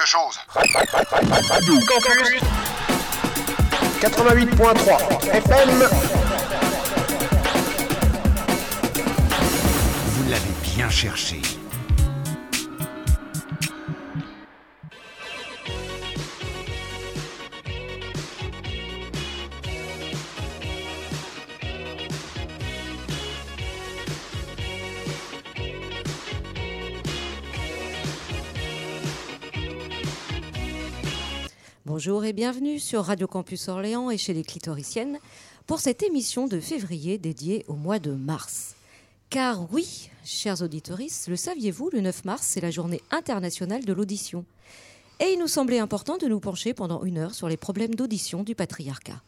quelque chose. Campus 88.3 FM. Vous l'avez bien cherché. Bonjour et bienvenue sur Radio Campus Orléans et chez les clitoriciennes pour cette émission de février dédiée au mois de mars. Car oui, chers auditeurs, le saviez-vous, le 9 mars, c'est la journée internationale de l'audition. Et il nous semblait important de nous pencher pendant une heure sur les problèmes d'audition du patriarcat.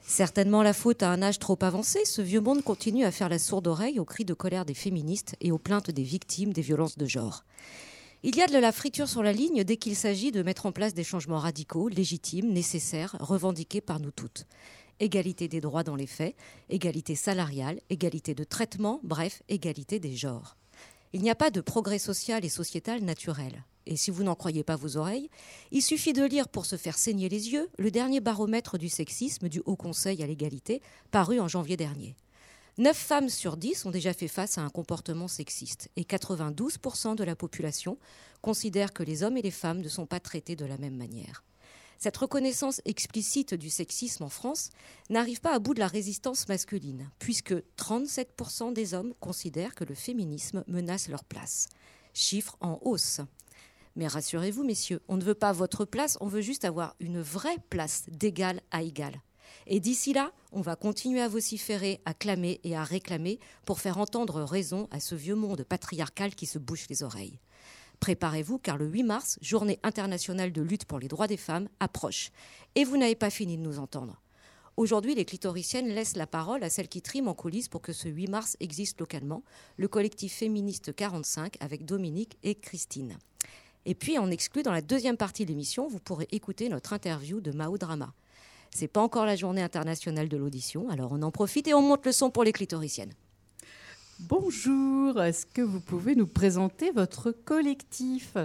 Certainement la faute à un âge trop avancé, ce vieux monde continue à faire la sourde oreille aux cris de colère des féministes et aux plaintes des victimes des violences de genre. Il y a de la friture sur la ligne dès qu'il s'agit de mettre en place des changements radicaux, légitimes, nécessaires, revendiqués par nous toutes. Égalité des droits dans les faits, égalité salariale, égalité de traitement, bref, égalité des genres. Il n'y a pas de progrès social et sociétal naturel. Et si vous n'en croyez pas vos oreilles, il suffit de lire pour se faire saigner les yeux le dernier baromètre du sexisme du Haut Conseil à l'égalité, paru en janvier dernier. 9 femmes sur 10 ont déjà fait face à un comportement sexiste et 92% de la population considèrent que les hommes et les femmes ne sont pas traités de la même manière. Cette reconnaissance explicite du sexisme en France n'arrive pas à bout de la résistance masculine, puisque 37% des hommes considèrent que le féminisme menace leur place. Chiffre en hausse. Mais rassurez-vous, messieurs, on ne veut pas votre place, on veut juste avoir une vraie place d'égal à égal. Et d'ici là, on va continuer à vociférer, à clamer et à réclamer pour faire entendre raison à ce vieux monde patriarcal qui se bouche les oreilles. Préparez-vous car le 8 mars, journée internationale de lutte pour les droits des femmes, approche. Et vous n'avez pas fini de nous entendre. Aujourd'hui, les clitoriciennes laissent la parole à celles qui triment en coulisses pour que ce 8 mars existe localement, le collectif féministe 45 avec Dominique et Christine. Et puis, en exclu, dans la deuxième partie de l'émission, vous pourrez écouter notre interview de Mao Drama. C'est pas encore la journée internationale de l'audition, alors on en profite et on monte le son pour les clitoriciennes. Bonjour, est-ce que vous pouvez nous présenter votre collectif?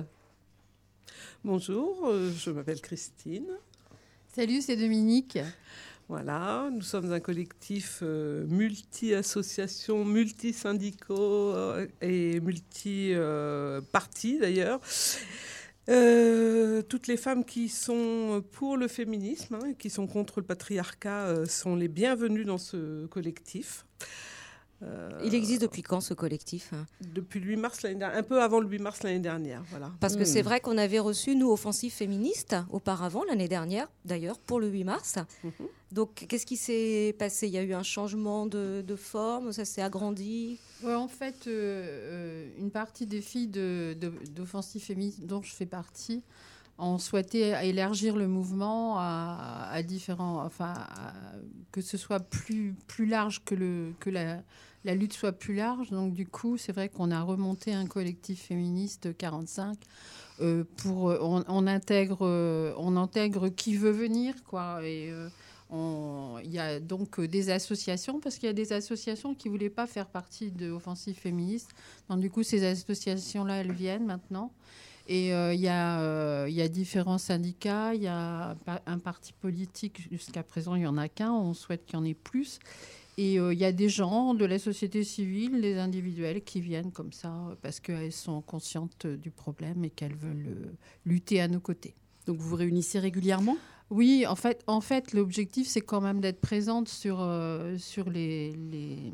Bonjour, euh, je m'appelle Christine. Salut, c'est Dominique. Voilà, nous sommes un collectif euh, multi-associations, multi-syndicaux euh, et multi-partis d'ailleurs. Euh, toutes les femmes qui sont pour le féminisme, hein, qui sont contre le patriarcat, euh, sont les bienvenues dans ce collectif. Euh, Il existe depuis quand ce collectif hein? Depuis le 8 mars l'année dernière, un peu avant le 8 mars l'année dernière, voilà. Parce que c'est vrai qu'on avait reçu nous Offensive Féministe auparavant l'année dernière, d'ailleurs pour le 8 mars. Mhm. Donc qu'est-ce qui s'est passé? Il y a eu un changement de, de forme, ça s'est agrandi? Ouais, en fait, euh, euh, une partie des filles d'Offensive de, Féministe dont je fais partie ont souhaité élargir le mouvement à, à différents, enfin, à- que ce soit plus plus large que le que la la lutte soit plus large. Donc du coup, c'est vrai qu'on a remonté un collectif féministe 45 euh, pour euh, on, intègre euh, on intègre qui veut venir quoi et il y a donc des associations parce qu'il y a des associations qui voulaient pas faire partie de l'offensive féministe. Donc du coup, ces associations là, elles viennent maintenant. Et il y, y a différents syndicats, il y a un parti politique, jusqu'à présent il n'y en a qu'un, on souhaite qu'il y en ait plus. Et euh, il y a des gens de la société civile, des individuels qui viennent comme ça parce qu'elles sont conscientes du problème et qu'elles veulent euh, lutter à nos côtés. Donc vous vous réunissez régulièrement? Oui, en fait, en fait l'objectif, c'est quand même d'être présente sur, euh, sur les, les,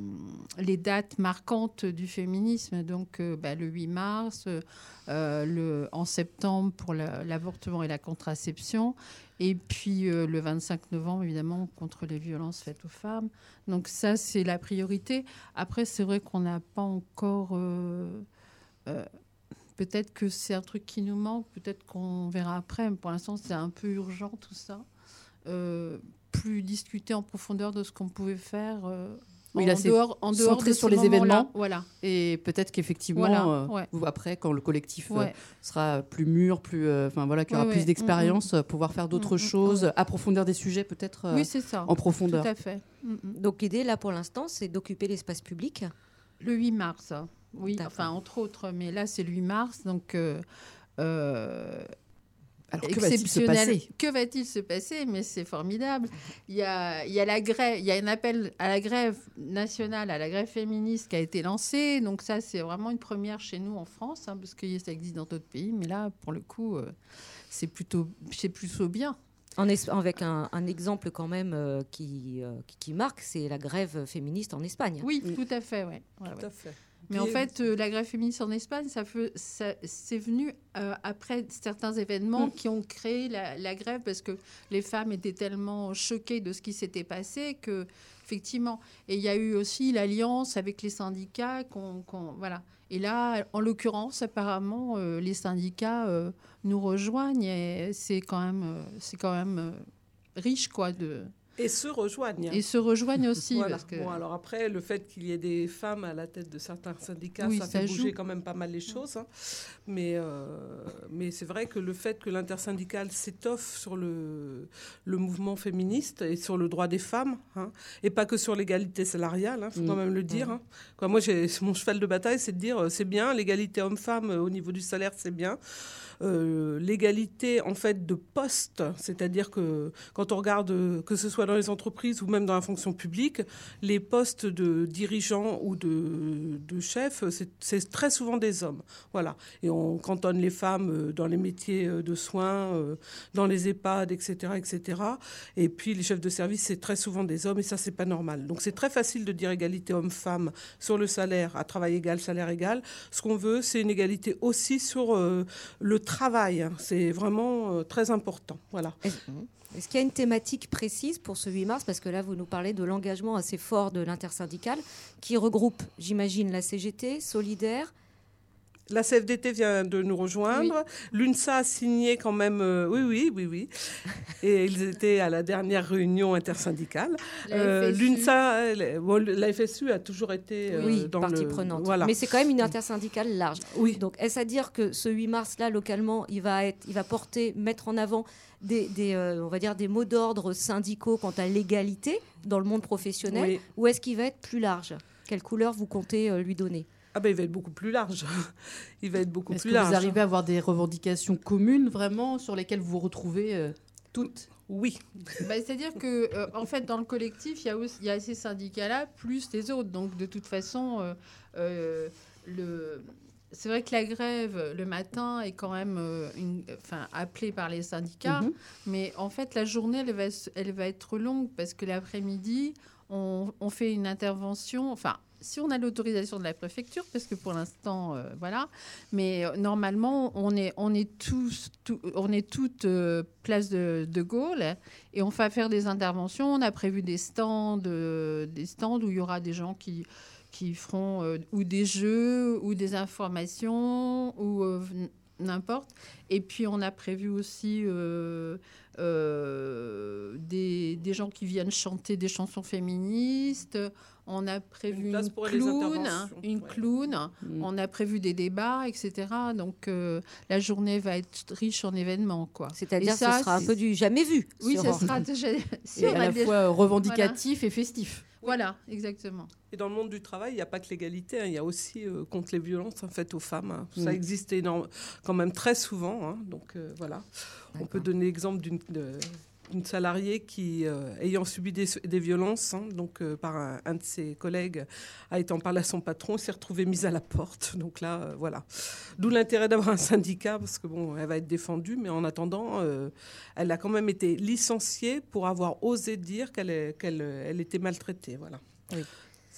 les dates marquantes du féminisme. Donc, euh, bah, le 8 mars, euh, le, en septembre pour la- l'avortement et la contraception, et puis euh, le 25 novembre, évidemment, contre les violences faites aux femmes. Donc, ça, c'est la priorité. Après, c'est vrai qu'on n'a pas encore... euh, euh, Peut-être que c'est un truc qui nous manque, peut-être qu'on verra après, mais pour l'instant c'est un peu urgent tout ça. Plus discuter en profondeur de ce qu'on pouvait faire Oui, en, là, c'est dehors, en dehors centré de sur les événements. Voilà. Et peut-être qu'effectivement, Voilà, euh, ouais. après, quand le collectif euh, sera plus mûr, plus, euh, enfin voilà, qu'il y aura Ouais, plus d'expérience, euh, pouvoir faire d'autres Mm, mm, choses, ouais. approfondir des sujets peut-être euh, oui, c'est ça. en profondeur. Tout à fait. Mm, mm. Donc l'idée là pour l'instant, c'est d'occuper l'espace public? Le 8 mars, oui, enfin entre autres, mais là c'est le 8 mars, donc euh, euh, Alors, que va-t-il se exceptionnel. passer Que va-t-il se passer Mais c'est formidable. Il y a, il y a la grève, il y a un appel à la grève nationale, à la grève féministe qui a été lancé. Donc ça, c'est vraiment une première chez nous en France, hein, parce que ça existe dans d'autres pays. Mais là, pour le coup, euh, c'est plutôt, c'est plutôt bien. En avec un, un exemple quand même euh, qui, euh, qui, marque, c'est la grève féministe en Espagne. Oui, tout à fait, ouais. Ouais, ouais. Tout à fait. Mais en fait, euh, la grève féministe en Espagne, ça, c'est venu euh, après certains événements Mm. qui ont créé la, la grève parce que les femmes étaient tellement choquées de ce qui s'était passé que, effectivement, et il y a eu aussi l'alliance avec les syndicats, qu'on, voilà. Et là, en l'occurrence, apparemment, euh, les syndicats nous rejoignent et c'est quand même, c'est quand même riche, quoi, de Et se rejoignent. et se rejoignent aussi Voilà. parce que Bon, alors après, le fait qu'il y ait des femmes à la tête de certains syndicats, Oui, ça, ça fait joue. bouger quand même pas mal les choses. hein. Mais, euh, mais c'est vrai que le fait que l'intersyndicale s'étoffe sur le, le mouvement féministe et sur le droit des femmes, hein, et pas que sur l'égalité salariale, il faut Mm. quand même le dire. hein. Quoi, moi, mon cheval de bataille, c'est de dire euh, c'est bien, l'égalité homme-femme euh, au niveau du salaire, c'est bien. Euh, l'égalité en fait de poste, c'est-à-dire que quand on regarde euh, que ce soit dans les entreprises ou même dans la fonction publique, les postes de dirigeants ou de, de chefs, c'est- très souvent des hommes. Voilà. Et on cantonne les femmes euh, dans les métiers de soins, dans les EHPAD, etc., etc. Et puis les chefs de service, c'est très souvent des hommes et ça, c'est pas normal. Donc c'est très facile de dire égalité homme-femme sur le salaire, à travail égal, salaire égal. Ce qu'on veut, c'est une égalité aussi sur euh, le travail. hein. C'est vraiment euh, très important. Voilà. Est-ce est-ce qu'il y a une thématique précise pour ce 8 mars? Parce que là, vous nous parlez de l'engagement assez fort de l'intersyndicale qui regroupe, j'imagine, la CGT, Solidaire. La CFDT vient de nous rejoindre. L'UNSA a signé quand même. euh, oui, oui, oui, oui. Et ils étaient à la dernière réunion intersyndicale. Euh. L'UNSA, la FSU a toujours été euh, oui, dans partie le- prenante. Voilà. Mais c'est quand même une intersyndicale large. oui. Donc, est-ce à dire que ce 8 mars-là, localement, il va, être, il va porter, mettre en avant des, des, euh, on va dire des mots d'ordre syndicaux quant à l'égalité dans le monde professionnel Oui. Ou est-ce qu'il va être plus large? Quelle couleur vous comptez lui donner? Ah ben, il va être beaucoup plus large. il va être beaucoup Est-ce plus que large. vous arrivez à avoir des revendications communes vraiment sur lesquelles vous vous retrouvez euh, toutes? Oui. Bah, C'est-à-dire que, euh, en fait, dans le collectif, il y a, aussi, il y a ces syndicats-là plus les autres. Donc, de toute façon, euh, euh, le... c'est vrai que la grève le matin est quand même euh, une... enfin, appelée par les syndicats. Mhm. Mais en fait, la journée, elle va, s- elle va être longue parce que l'après-midi, on, fait une intervention. Enfin, si on a l'autorisation de la préfecture, parce que pour l'instant, euh, voilà. Mais euh, normalement, on est, on est tous, on est toutes euh, place de, de Gaulle et on va faire des interventions. On a prévu des stands, des stands où il y aura des gens qui qui feront ou des jeux ou des informations ou n'importe. Et puis on a prévu aussi euh, euh, des, des gens qui viennent chanter des chansons féministes. On a prévu Une clown, une ouais. clown. Mm. On a prévu des débats, etc. Donc euh, la journée va être riche en événements, quoi. C'est-à-dire que ça, ce sera un peu du jamais vu. Oui, ça sera déjà. si Et on à a la déjà- fois revendicatif et festif. Voilà, exactement. Et dans le monde du travail, il n'y a pas que l'égalité, hein, il y a aussi euh, contre les violences en fait, aux femmes. hein. Ça Mm. existe énorme, quand même très souvent. hein. donc euh, voilà. On peut donner l'exemple d'une d'une salariée qui, euh, ayant subi des, violences, hein, donc euh, par un, de ses collègues, a été en parler à son patron, s'est retrouvée mise à la porte. Donc là, euh, voilà. D'où l'intérêt d'avoir un syndicat, parce que bon, elle va être défendue, mais en attendant, elle a quand même été licenciée pour avoir osé dire qu'elle était maltraitée. Voilà.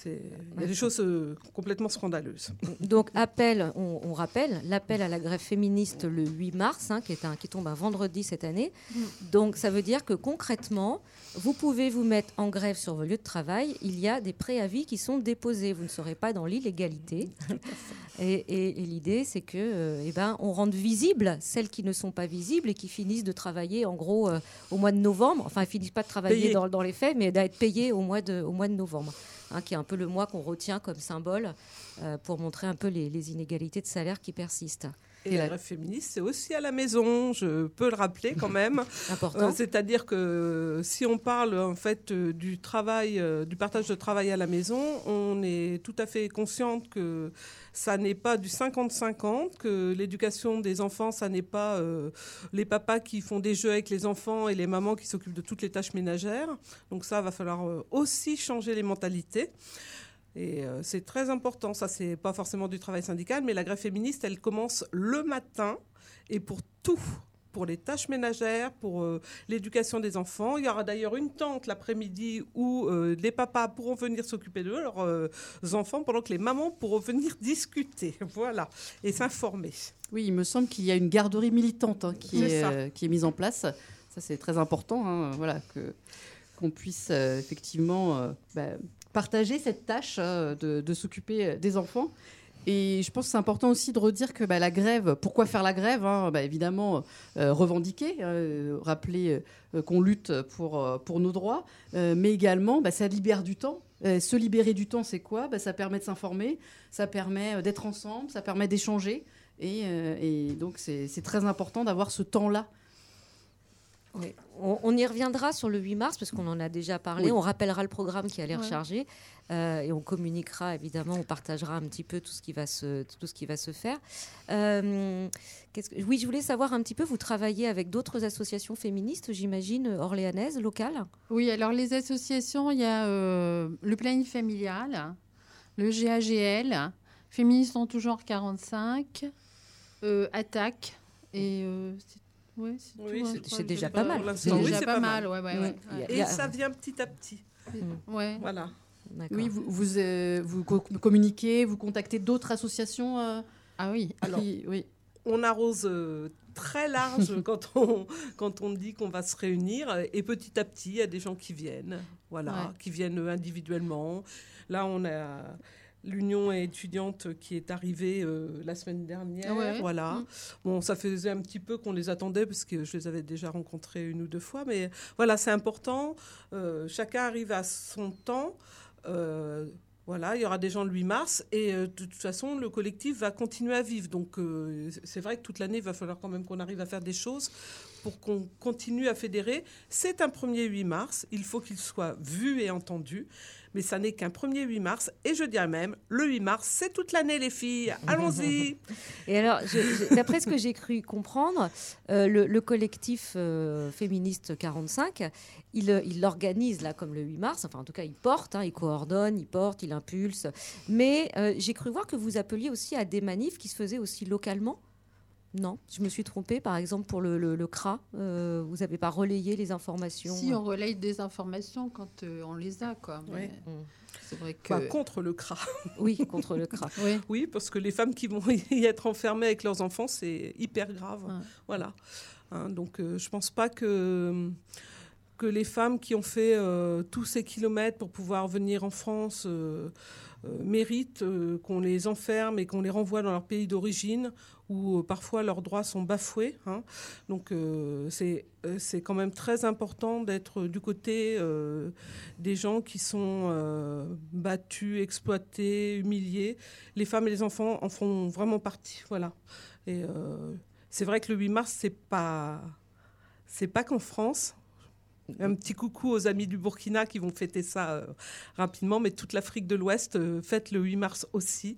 C'est- Il y a des choses euh, complètement scandaleuses. Donc, appel, on, on rappelle, l'appel à la grève féministe le 8 mars, hein, qui, est un, qui tombe un vendredi cette année. Mm. Donc, ça veut dire que concrètement, vous pouvez vous mettre en grève sur vos lieux de travail. Il y a des préavis qui sont déposés. Vous ne serez pas dans l'illégalité. et et- et l'idée, c'est que, euh, eh ben, on rende visibles celles qui ne sont pas visibles et qui finissent de travailler, en gros, euh, au mois de novembre. Enfin, elles finissent pas de travailler dans les faits, mais d'être payées au mois de, au mois de novembre, hein, qui est un peu le mois qu'on retient comme symbole euh, pour montrer un peu les, les inégalités de salaire qui persistent. Et la grève féministe, c'est aussi à la maison, je peux le rappeler quand même. Important. Euh, C'est-à-dire que si on parle en fait euh, du travail, euh, du partage de travail à la maison, on est tout à fait consciente que ça n'est pas du 50-50, que l'éducation des enfants, ça n'est pas les papas qui font des jeux avec les enfants et les mamans qui s'occupent de toutes les tâches ménagères. Donc ça, va falloir aussi changer les mentalités. Et euh, c'est très important. Ça, c'est pas forcément du travail syndical, mais la grève féministe, elle commence le matin et pour tout. Pour les tâches ménagères, pour euh, l'éducation des enfants. Il y aura d'ailleurs une tente l'après-midi où euh, les papas pourront venir s'occuper de leurs enfants pendant que les mamans pourront venir discuter. Voilà. Et s'informer. Oui, il me semble qu'il y a une garderie militante hein, qui, est, ça. qui est mise en place. Ça, c'est très important, hein, voilà, que qu'on puisse euh, effectivement euh, bah, partager cette tâche euh, de, s'occuper euh, des enfants. Et je pense que c'est important aussi de redire que bah, la grève, pourquoi faire la grève hein Bah, Évidemment, euh, revendiquer, rappeler qu'on lutte pour, pour nos droits, mais également, bah, ça libère du temps. Se libérer du temps, c'est quoi? Ça permet de s'informer, ça permet d'être ensemble, ça permet d'échanger. Et, donc, c'est très important d'avoir ce temps-là. Oui. On, on y reviendra sur le 8 mars parce qu'on en a déjà parlé. Oui. On rappellera le programme qui a l'air Ouais. chargé euh, et on communiquera évidemment, on partagera un petit peu tout ce qui va se, tout ce qui va se faire. Euh, que- oui, je voulais savoir un petit peu, vous travaillez avec d'autres associations féministes, j'imagine, orléanaises, locales? Oui, alors les associations, il y a euh, le planning familial, le GAGL, Féministes en tout genre 45, euh, Attaque, et euh, c'est c'est Oui, hein, c'est- déjà pas mal. Pour C'est l'instant, oui, déjà c'est pas, mal, ouais, ouais, Mm. ouais. Ouais. Et ça vient petit à petit. Ouais. Voilà. D'accord. Oui, vous, vous, euh, vous co- communiquez, vous contactez d'autres associations euh, Ah oui. Alors, qui- oui. on arrose euh, très large quand on, quand on dit qu'on va se réunir. Et petit à petit, il y a des gens qui viennent, voilà, Ouais. qui viennent individuellement. Là, on a l'union étudiante qui est arrivée euh, la semaine dernière. Ouais. Voilà. Mm. Bon, ça faisait un petit peu qu'on les attendait parce que je les avais déjà rencontrés une ou deux fois. Mais voilà, c'est important. Euh, chacun arrive à son temps. Euh, voilà, il y aura des gens le 8 mars et de toute façon, le collectif va continuer à vivre. Donc, c'est vrai que toute l'année, il va falloir quand même qu'on arrive à faire des choses pour qu'on continue à fédérer. C'est un premier 8 mars, il faut qu'il soit vu et entendu, mais ça n'est qu'un premier 8 mars. Et je dirais même, le 8 mars, c'est toute l'année, les filles. Allons-y. Et alors, d'après ce que j'ai cru comprendre, euh, le, le collectif euh, féministe 45, il euh, l'organise là comme le 8 mars. Enfin, en tout cas, il porte, hein, il coordonne, il porte, il impulse. Mais j'ai cru voir que vous appeliez aussi à des manifs qui se faisaient aussi localement. Non, je me suis trompée. Par exemple, pour le, le- le CRA, euh, vous n'avez pas relayé les informations. Si on relaye des informations quand euh, on les a, quoi. Mais Oui. Mm. C'est vrai que. Bah, contre le CRA. Oui, contre le CRA. Oui. Oui, parce que les femmes qui vont y être enfermées avec leurs enfants, c'est hyper grave. Ouais. Voilà. Hein, donc, euh, je pense pas que, que les femmes qui ont fait euh, tous ces kilomètres pour pouvoir venir en France euh, euh, méritent euh, qu'on les enferme et qu'on les renvoie dans leur pays d'origine où euh, parfois leurs droits sont bafoués. hein. Donc, euh, c'est euh, c'est quand même très important d'être du côté des gens qui sont battus, exploités, humiliés. Les femmes et les enfants en font vraiment partie. Voilà. Et c'est vrai que le 8 mars, c'est pas, pas qu'en France. Un petit coucou aux amis du Burkina qui vont fêter ça rapidement, mais toute l'Afrique de l'Ouest fête le 8 mars aussi.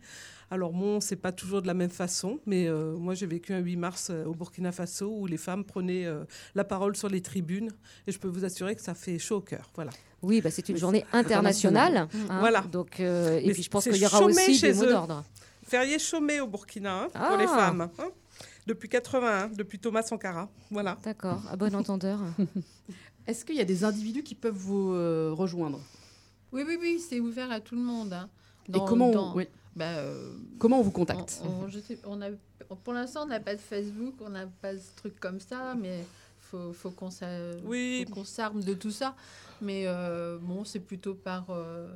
Alors bon, c'est pas toujours de la même façon, mais euh, moi j'ai vécu un 8 mars euh, au Burkina Faso où les femmes prenaient euh, la parole sur les tribunes, et je peux vous assurer que ça fait chaud au cœur. Voilà. Oui, bah, c'est une Mais journée internationale. international. hein. Voilà. Donc, euh, et Mais puis je pense qu'il y aura aussi chez des mots eux. d'ordre. Férié chômé au Burkina hein, pour Ah. les femmes. hein, depuis 81, depuis Thomas Sankara. Voilà. D'accord, à bon entendeur. Est-ce qu'il y a des individus qui peuvent vous euh, rejoindre? Oui, oui, oui, c'est ouvert à tout le monde. hein. Et comment, dans- on, oui, bah, euh, comment on vous on- contacte on- je sais- on a, pour l'instant, on n'a pas de Facebook, on n'a pas ce truc comme ça, mais faut, faut qu'on s'a- Oui. faut qu'on s'arme de tout ça. Mais euh, bon, c'est plutôt par, euh,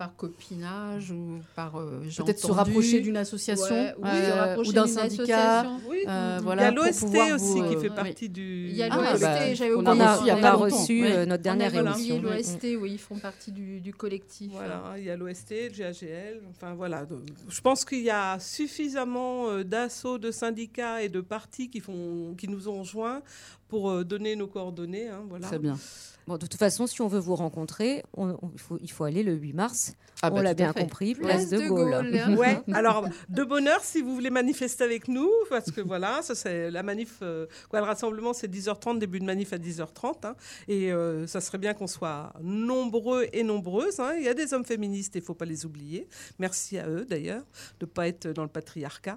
par copinage ou par euh, Peut-être se rapprocher d'une association Ouais, oui, euh, ou d'un syndicat. Oui. Euh, voilà, il y a l'OST aussi vous, qui euh, fait oui. partie du. Il y a Ah, l'OST, bah, j'avais On a, reçu il y a on pas reçu Ouais. euh, notre dernière On émission. l'OST, oui, ils font partie du, du collectif. Voilà, il y a l'OST, le GAGL, enfin voilà. Donc, Je pense qu'il y a suffisamment d'assauts, de syndicats et de partis qui, font, qui nous ont rejoints pour euh, donner nos coordonnées. hein, voilà. Très bien. Bon, de toute façon, si on veut vous rencontrer, on- on- il, faut, il faut aller le 8 mars. Ah, on bah, l'a tout à bien fait. compris, place, Place de de Gaulle. Gaulle. Ouais, alors de bonne heure si vous voulez manifester avec nous, parce que voilà, ça c'est la manif, euh, quoi, le rassemblement c'est 10h30, début de manif à 10h30, hein, et euh, ça serait bien qu'on soit nombreux et nombreuses. hein. Il y a des hommes féministes, il faut pas les oublier. Merci à eux d'ailleurs de pas être dans le patriarcat,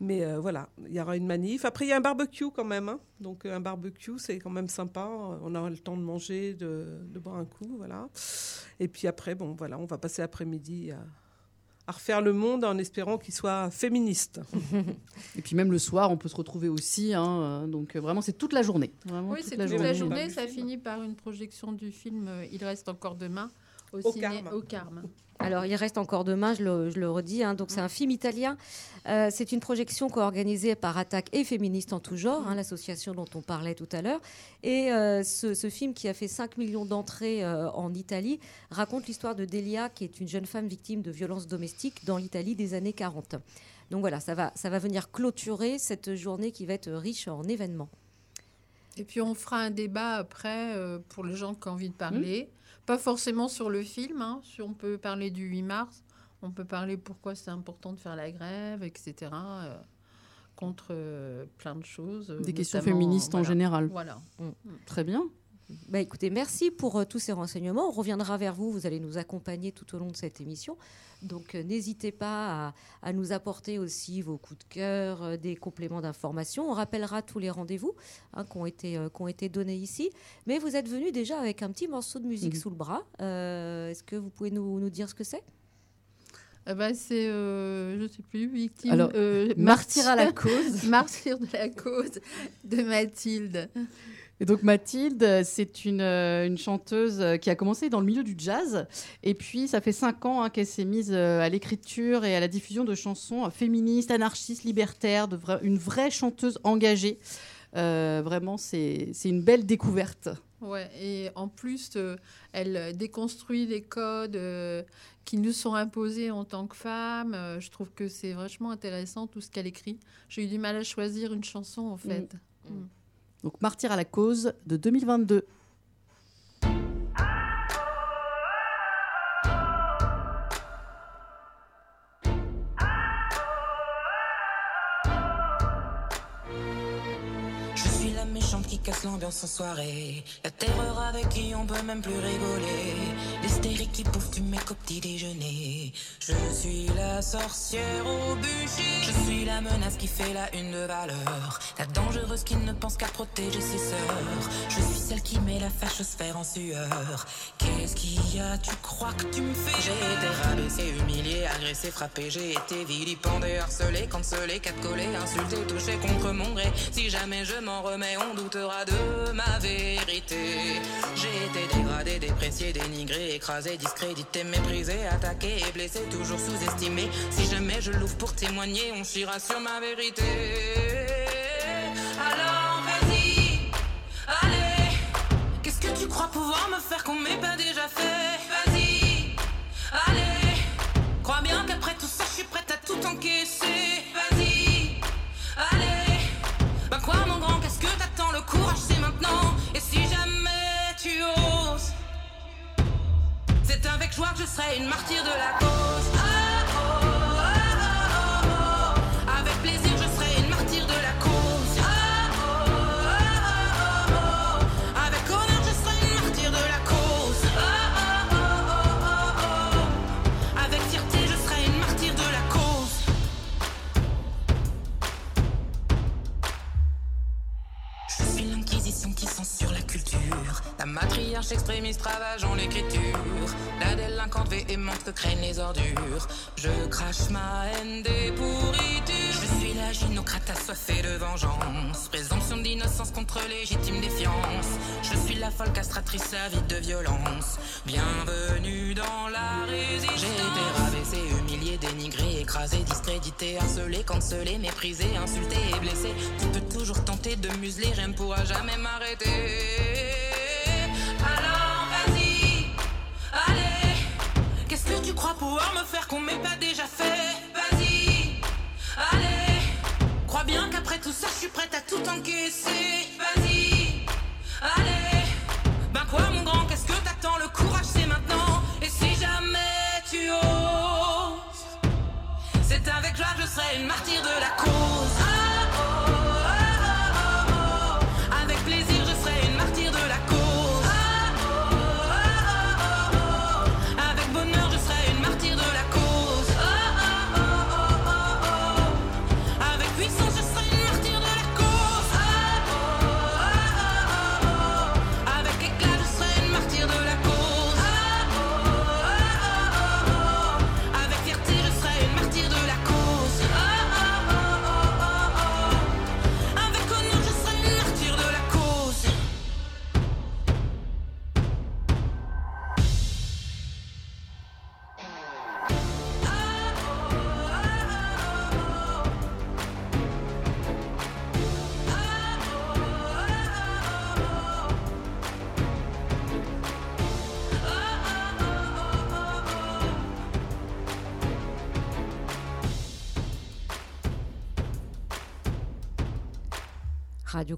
mais euh, voilà, il y aura une manif. Après il y a un barbecue quand même, hein. Donc euh, un barbecue c'est quand même sympa. On aura le temps de manger, de, de boire un coup, voilà. Et puis après bon voilà, on va passer l'après-midi à à refaire le monde en espérant qu'il soit féministe. Et puis même le soir, on peut se retrouver aussi. hein, euh, donc euh, vraiment, c'est toute la journée. Vraiment Oui, toute c'est la toute la journée. Pas Ça finit par une projection du film Il reste encore demain au, Au ciné- Carme. au Carme. Alors, il reste encore demain, je le, je le redis. hein. donc, c'est un film italien. Euh, c'est une projection co-organisée par Attaque et Féministes en tout genre, hein, l'association dont on parlait tout à l'heure. Et euh, ce, ce film, qui a fait 5 millions d'entrées euh, en Italie, raconte l'histoire de Delia, qui est une jeune femme victime de violences domestiques dans l'Italie des années 40. Donc voilà, ça va, ça va venir clôturer cette journée qui va être riche en événements. Et puis on fera un débat après euh, pour les gens qui ont envie de Mmh. Pas forcément sur le film, hein, si on peut parler du 8 mars, on peut parler pourquoi c'est important de faire la grève, etc. euh, contre euh, plein de choses. euh, Des questions notamment, féministes en général. Voilà. Très bien. Bah, écoutez, merci pour euh, tous ces renseignements. On reviendra vers vous. Vous allez nous accompagner tout au long de cette émission. Donc, euh, n'hésitez pas à, à nous apporter aussi vos coups de cœur, euh, des compléments d'information. On rappellera tous les rendez-vous hein, qui, ont été, euh, ont été donnés ici. Mais vous êtes venu déjà avec un petit morceau de musique Mhm. sous le bras. Euh, Est-ce que vous pouvez nous, nous dire ce que c'est? Ben, c'est, euh, je sais plus, victime. Alors, euh, Martyr à la cause. Martyr de la cause de Mathilde. Et donc Mathilde, c'est une, euh, une chanteuse euh, qui a commencé dans le milieu du jazz. Et puis, ça fait cinq ans hein, qu'elle s'est mise euh, à l'écriture et à la diffusion de chansons féministes, anarchistes, libertaires, de vra- une vraie chanteuse engagée. Euh, vraiment, c'est une belle découverte. Ouais, et en plus, euh, elle déconstruit les codes euh, qui nous sont imposés en tant que femmes. Je trouve que c'est vachement intéressant tout ce qu'elle écrit. J'ai eu du mal à choisir une chanson en fait. Donc, Martyr à la cause de 2022. L'ambiance en soirée. La terreur avec qui on peut même plus rigoler. L'hystérie qui bouffe du mec au petit déjeuner. Je suis la sorcière au bûcher. Je suis la menace qui fait la une de valeur. La dangereuse qui ne pense qu'à protéger ses sœurs. Je suis celle qui met la fâchosphère en sueur. Qu'est-ce qu'il y a, tu crois que tu me fais? J'ai été rabaissé, humilié, agressé, frappé. J'ai été vilipendé, harcelé, cancelé, catcollé, insulté, touché contre mon gré. Si jamais je m'en remets, on doutera de ma vérité. J'ai été dégradé, déprécié, dénigré, écrasé, discrédité, méprisé, attaqué et blessé, toujours sous-estimé. Si jamais je l'ouvre pour témoigner, on chira sur ma vérité. Alors vas-y, allez. Qu'est-ce que tu crois pouvoir me faire qu'on m'ait pas déjà fait? Avide de violence. Bienvenue dans la résistance. J'ai été rabaissé, humilié, dénigré, écrasé, discrédité, harcelé, cancellé, méprisé, insulté et blessé. Tu peux toujours tenter de museler, rien ne pourra jamais m'arrêter. Alors vas-y, allez. Qu'est-ce que tu crois pouvoir me faire qu'on m'ait pas déjà fait? Vas-y, allez. Crois bien qu'après tout ça, je suis prête à tout encaisser. Vas-y, allez. Une martyre de la cause.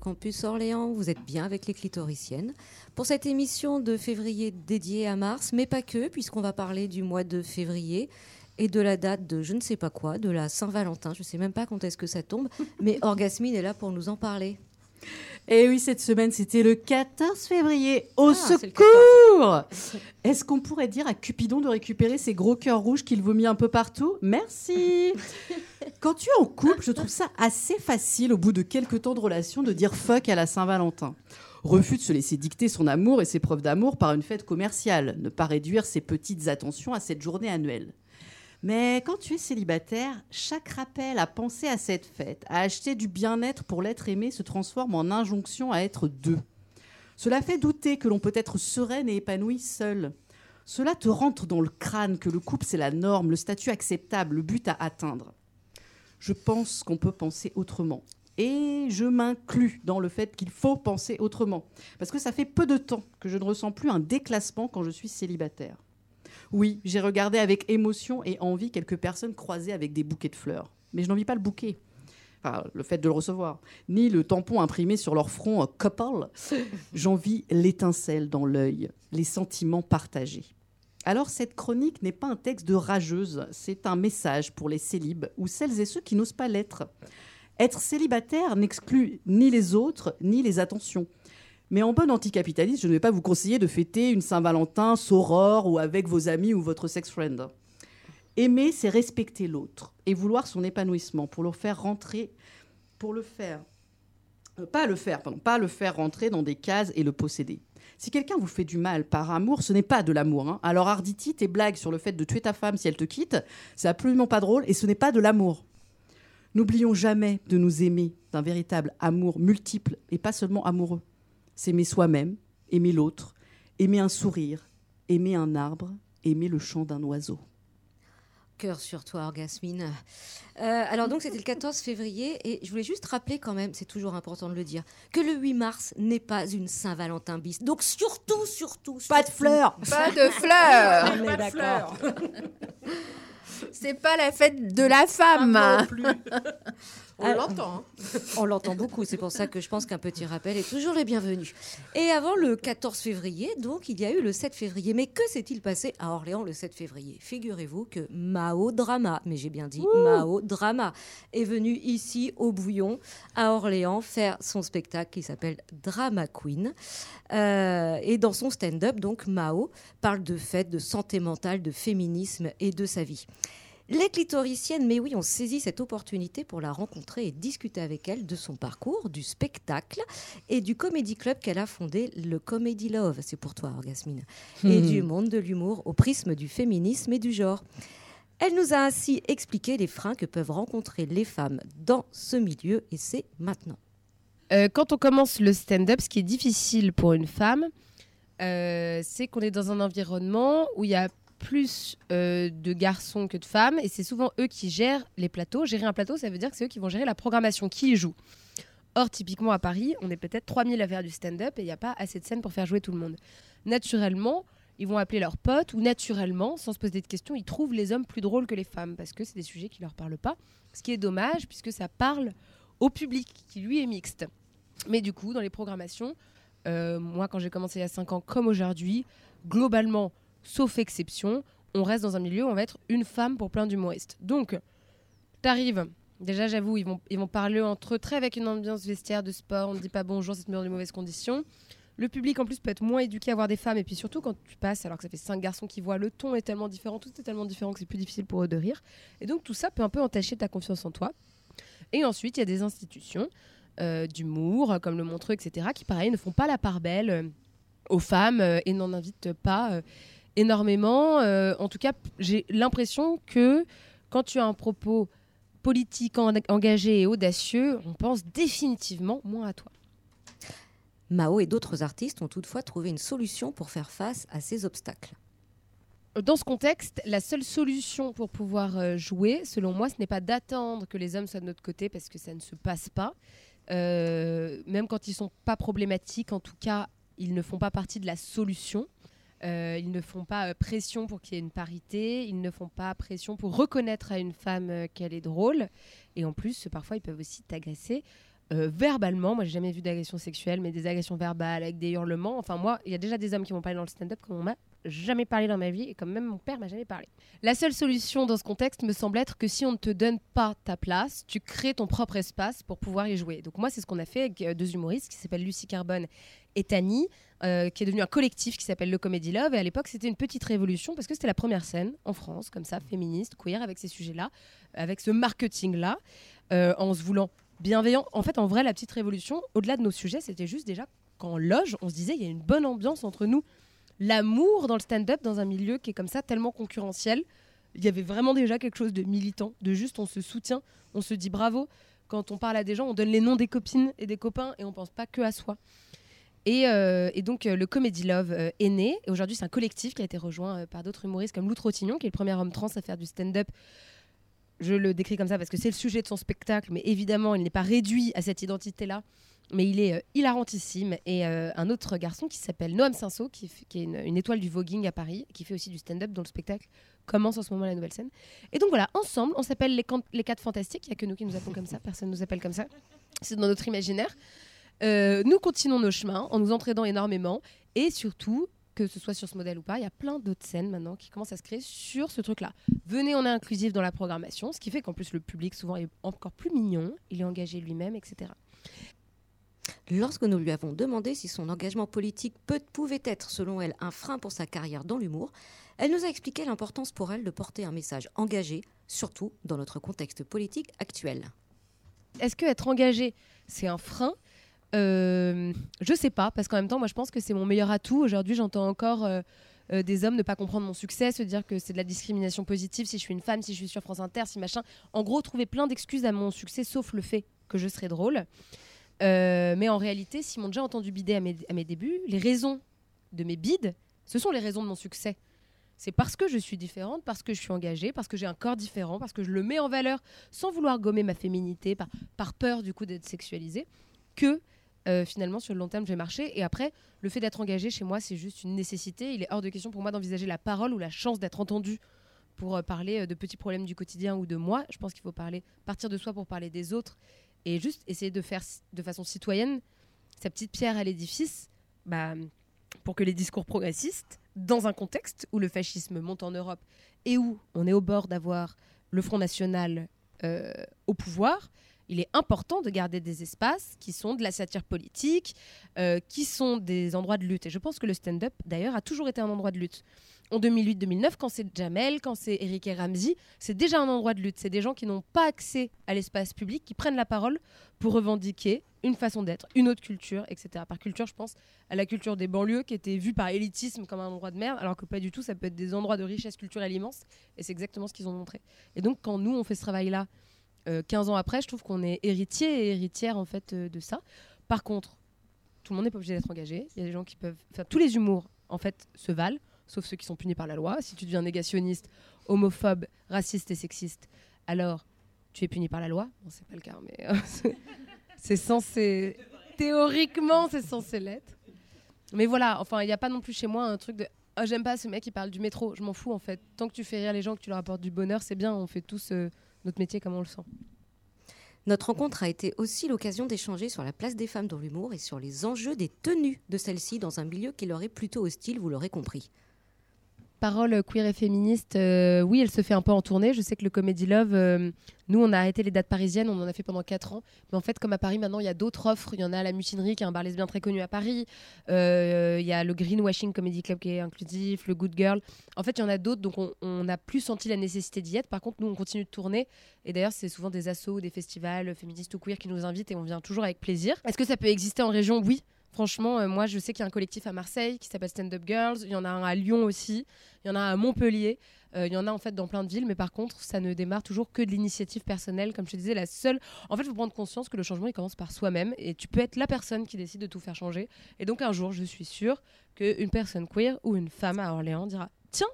Campus Orléans, vous êtes bien avec les clitoriciennes. Pour cette émission de février dédiée à Mars, mais pas que, puisqu'on va parler du mois de février et de la date de je ne sais pas quoi, de la Saint-Valentin. Je ne sais même pas quand est-ce que ça tombe, mais Orgasmine est là pour nous en parler. Et oui, cette semaine, c'était le 14 février. Au Ah, secours Est-ce qu'on pourrait dire à Cupidon de récupérer ses gros cœurs rouges qu'il vomit un peu partout? Merci Quand tu es en couple, je trouve ça assez facile, au bout de quelques temps de relation, de dire fuck à la Saint-Valentin. Refus de se laisser dicter son amour et ses preuves d'amour par une fête commerciale. Ne pas réduire ses petites attentions à cette journée annuelle. Mais quand tu es célibataire, chaque rappel à penser à cette fête, à acheter du bien-être pour l'être aimé, se transforme en injonction à être deux. Cela fait douter que l'on peut être sereine et épanouie seule. Cela te rentre dans le crâne que le couple c'est la norme, le statut acceptable, le but à atteindre. Je pense qu'on peut penser autrement. Et je m'inclus dans le fait qu'il faut penser autrement. Parce que ça fait peu de temps que je ne ressens plus un déclassement quand je suis célibataire. Oui, j'ai regardé avec émotion et envie quelques personnes croisées avec des bouquets de fleurs. Mais je n'en vis pas le bouquet. Enfin, le fait de le recevoir. Ni le tampon imprimé sur leur front euh, couple. J'en vis l'étincelle dans l'œil, les sentiments partagés. Alors, cette chronique n'est pas un texte de rageuse, c'est un message pour les célibes ou celles et ceux qui n'osent pas l'être. Être célibataire n'exclut ni les autres, ni les attentions. Mais en bonne anticapitaliste, je ne vais pas vous conseiller de fêter une Saint-Valentin saurore ou avec vos amis ou votre sex friend. Aimer, c'est respecter l'autre et vouloir son épanouissement pour le faire rentrer, pour le faire, euh, pas le faire, pardon, pas le faire rentrer dans des cases et le posséder. Si quelqu'un vous fait du mal par amour, ce n'est pas de l'amour. hein. Alors Arditi, tes blagues sur le fait de tuer ta femme si elle te quitte, c'est absolument pas drôle et ce n'est pas de l'amour. N'oublions jamais de nous aimer d'un véritable amour multiple et pas seulement amoureux. S'aimer soi-même, aimer l'autre, aimer un sourire, aimer un arbre, aimer le chant d'un oiseau. Cœur sur toi, Orgasmine. Euh, alors donc c'était le 14 février et je voulais juste rappeler quand même, c'est toujours important de le dire, que le 8 mars n'est pas une Saint-Valentin bis. Donc surtout, surtout, Pas de surtout- fleurs Pas de fleurs. On est d'accord. C'est pas la fête de la femme. On Ah, l'entend. hein. On l'entend beaucoup, c'est pour ça que je pense qu'un petit rappel est toujours les bienvenus. Et avant le 14 février, donc, il y a eu le 7 février. Mais que s'est-il passé à Orléans le 7 février? Figurez-vous que Mao Drama, mais j'ai bien dit Mao Drama, est venu ici au Bouillon, à Orléans, faire son spectacle qui s'appelle Drama Queen. Euh, et dans son stand-up, donc, Mao parle de fête, de santé mentale, de féminisme et de sa vie. Les clitoriciennes, mais oui, ont saisi cette opportunité pour la rencontrer et discuter avec elle de son parcours, du spectacle et du comédie club qu'elle a fondé, le Comedy Love, c'est pour toi, Orgasmine, et du monde de l'humour au prisme du féminisme et du genre. Elle nous a ainsi expliqué les freins que peuvent rencontrer les femmes dans ce milieu et c'est maintenant. Euh, quand on commence le stand-up, ce qui est difficile pour une femme, euh, c'est qu'on est dans un environnement où il y a plus euh, de garçons que de femmes et c'est souvent eux qui gèrent les plateaux. Gérer un plateau, ça veut dire que c'est eux qui vont gérer la programmation, qui y joue. Or, typiquement à Paris, on est peut-être 3000 à faire du stand-up et il n'y a pas assez de scènes pour faire jouer tout le monde. Naturellement, ils vont appeler leurs potes ou naturellement, sans se poser de questions, ils trouvent les hommes plus drôles que les femmes parce que c'est des sujets qui leur parlent pas. Ce qui est dommage puisque ça parle au public qui lui est mixte. Mais du coup, dans les programmations, euh, moi quand j'ai commencé il y a 5 ans comme aujourd'hui, globalement, sauf exception, on reste dans un milieu où on va être une femme pour plein d'humoristes. Donc, t'arrives, déjà j'avoue, ils vont, ils vont parler entre eux très avec une ambiance vestiaire de sport, on ne dit pas bonjour, c'est dans de mauvaises conditions. Le public en plus peut être moins éduqué à voir des femmes et puis surtout quand tu passes alors que ça fait cinq garçons qui voient le ton est tellement différent, tout est tellement différent que c'est plus difficile pour eux de rire. Et donc tout ça peut un peu entacher ta confiance en toi. Et ensuite il y a des institutions euh, d'humour comme le Montreux etc qui pareil ne font pas la part belle euh, aux femmes euh, et n'en invitent pas énormément. Euh, en tout cas j'ai l'impression que quand tu as un propos politique en- engagé et audacieux, on pense définitivement moins à toi. Mao et d'autres artistes ont toutefois trouvé une solution pour faire face à ces obstacles. Dans ce contexte, la seule solution pour pouvoir euh, jouer, selon moi, ce n'est pas d'attendre que les hommes soient de notre côté parce que ça ne se passe pas. Euh, même quand ils sont pas problématiques, en tout cas, ils ne font pas partie de la solution. Euh, ils ne font pas euh, pression pour qu'il y ait une parité. Ils ne font pas pression pour reconnaître à une femme euh, qu'elle est drôle. Et en plus, parfois, ils peuvent aussi t'agresser verbalement. Moi, j'ai jamais vu d'agression sexuelle, mais des agressions verbales avec des hurlements. Enfin, moi, il y a déjà des hommes qui m'ont parlé dans le stand-up comme on m'a jamais parlé dans ma vie et comme même mon père m'a jamais parlé. La seule solution dans ce contexte me semble être que si on ne te donne pas ta place, tu crées ton propre espace pour pouvoir y jouer. Donc moi, c'est ce qu'on a fait avec deux humoristes qui s'appellent Lucie Carbone et Tani, euh, qui est devenu un collectif qui s'appelle le Comedy Love. Et à l'époque, c'était une petite révolution parce que c'était la première scène en France, comme ça, féministe, queer, avec ces sujets-là, avec ce marketing-là, euh, en se voulant bienveillant. En fait, en vrai, la petite révolution, au-delà de nos sujets, c'était juste déjà qu'en loge, on se disait il y a une bonne ambiance entre nous. L'amour dans le stand-up, dans un milieu qui est comme ça, tellement concurrentiel, il y avait vraiment déjà quelque chose de militant, de juste on se soutient, on se dit bravo. Quand on parle à des gens, on donne les noms des copines et des copains et on pense pas que à soi. Et, euh, et donc euh, le Comedy Love euh, est né. Et aujourd'hui, c'est un collectif qui a été rejoint par d'autres humoristes comme Lou Trottignon, qui est le premier homme trans à faire du stand-up. Je le décris comme ça parce que c'est le sujet de son spectacle, mais évidemment, il n'est pas réduit à cette identité-là. Mais il est hilarantissime. Et un autre garçon qui s'appelle Noam Cinceau, qui, est une, étoile du voguing à Paris, qui fait aussi du stand-up dont le spectacle commence en ce moment la nouvelle scène. Et donc voilà, ensemble, on s'appelle les, les quatre fantastiques. Il n'y a que nous qui nous appelons comme ça, personne ne nous appelle comme ça. C'est dans notre imaginaire. Euh, nous continuons nos chemins en nous entraînant énormément et surtout que ce soit sur ce modèle ou pas, il y a plein d'autres scènes maintenant qui commencent à se créer sur ce truc-là. Venez, on est inclusif dans la programmation, ce qui fait qu'en plus le public souvent est encore plus mignon, il est engagé lui-même, etc. Lorsque nous lui avons demandé si son engagement politique peut, pouvait être, selon elle, un frein pour sa carrière dans l'humour, elle nous a expliqué l'importance pour elle de porter un message engagé, surtout dans notre contexte politique actuel. Est-ce que être engagé, c'est un frein Euh, Je sais pas, parce qu'en même temps, moi je pense que c'est mon meilleur atout. Aujourd'hui, j'entends encore euh, euh, des hommes ne pas comprendre mon succès, se dire que c'est de la discrimination positive si je suis une femme, si je suis sur France Inter, si machin. En gros, trouver plein d'excuses à mon succès, sauf le fait que je serais drôle. Euh, mais en réalité, s'ils m'ont déjà entendu bider à mes, à mes débuts, les raisons de mes bides, ce sont les raisons de mon succès. C'est parce que je suis différente, parce que je suis engagée, parce que j'ai un corps différent, parce que je le mets en valeur sans vouloir gommer ma féminité, par, par peur du coup d'être sexualisée, que euh, finalement sur le long terme je vais marcher. Et après, le fait d'être engagée chez moi, c'est juste une nécessité. Il est hors de question pour moi d'envisager la parole ou la chance d'être entendue pour euh, parler euh, de petits problèmes du quotidien ou de moi. Je pense qu'il faut parler, partir de soi pour parler des autres et juste essayer de faire de façon citoyenne sa petite pierre à l'édifice bah, pour que les discours progressistes, dans un contexte où le fascisme monte en Europe et où on est au bord d'avoir le Front National au pouvoir, il est important de garder des espaces qui sont de la satire politique, euh, qui sont des endroits de lutte. Et je pense que le stand-up, d'ailleurs, a toujours été un endroit de lutte. En 2008-2009, quand c'est Jamel, quand c'est Eric et Ramsey, c'est déjà un endroit de lutte. C'est des gens qui n'ont pas accès à l'espace public, qui prennent la parole pour revendiquer une façon d'être, une autre culture, etc. Par culture, je pense à la culture des banlieues qui était vue par élitisme comme un endroit de merde, alors que pas du tout, ça peut être des endroits de richesse culturelle immense, et c'est exactement ce qu'ils ont montré. Et donc, quand nous, on fait ce travail-là, euh, 15 ans après, je trouve qu'on est héritier et héritière en fait euh, de ça. Par contre, tout le monde n'est pas obligé d'être engagé. Il y a des gens qui peuvent. Tous les humours, en fait, se valent, sauf ceux qui sont punis par la loi. Si tu deviens négationniste, homophobe, raciste et sexiste, alors tu es puni par la loi. Bon, c'est pas le cas, mais euh, c'est- censé. Théoriquement, c'est censé l'être. Mais voilà, enfin, il n'y a pas non plus chez moi un truc de. Ah, j'aime pas ce mec qui parle du métro. Je m'en fous, en fait. Tant que tu fais rire les gens, que tu leur apportes du bonheur, c'est bien. On fait tous euh, notre métier comme on le sent. Notre rencontre a été aussi l'occasion d'échanger sur la place des femmes dans l'humour et sur les enjeux des tenues de celles-ci dans un milieu qui leur est plutôt hostile, vous l'aurez compris. Parole queer et féministe, euh, oui, elle se fait un peu en tournée. Je sais que le Comedy Love, euh, nous, on a arrêté les dates parisiennes, on en a fait pendant 4 ans. Mais en fait, comme à Paris, maintenant, il y a d'autres offres. Il y en a à la Mutinerie, qui est un bar lesbien très connu à Paris. Euh, Il y a le Greenwashing Comedy Club qui est inclusif, le Good Girl. En fait, il y en a d'autres, donc on- n'a plus senti la nécessité d'y être. Par contre, nous, on continue de tourner. Et d'ailleurs, c'est souvent des assos des festivals féministes ou queer qui nous invitent et on vient toujours avec plaisir. Est-ce que ça peut exister en région? Oui. Franchement, euh, moi, je sais qu'il y a un collectif à Marseille qui s'appelle Stand Up Girls. Il y en a un à Lyon aussi. Il y en a à Montpellier. Euh, il y en a en fait dans plein de villes, mais par contre, ça ne démarre toujours que de l'initiative personnelle. Comme je te disais, la seule. En fait, il faut prendre conscience que le changement, il commence par soi-même et tu peux être la personne qui décide de tout faire changer. Et donc, un jour, je suis sûre qu'une personne queer ou une femme à Orléans dira Tiens,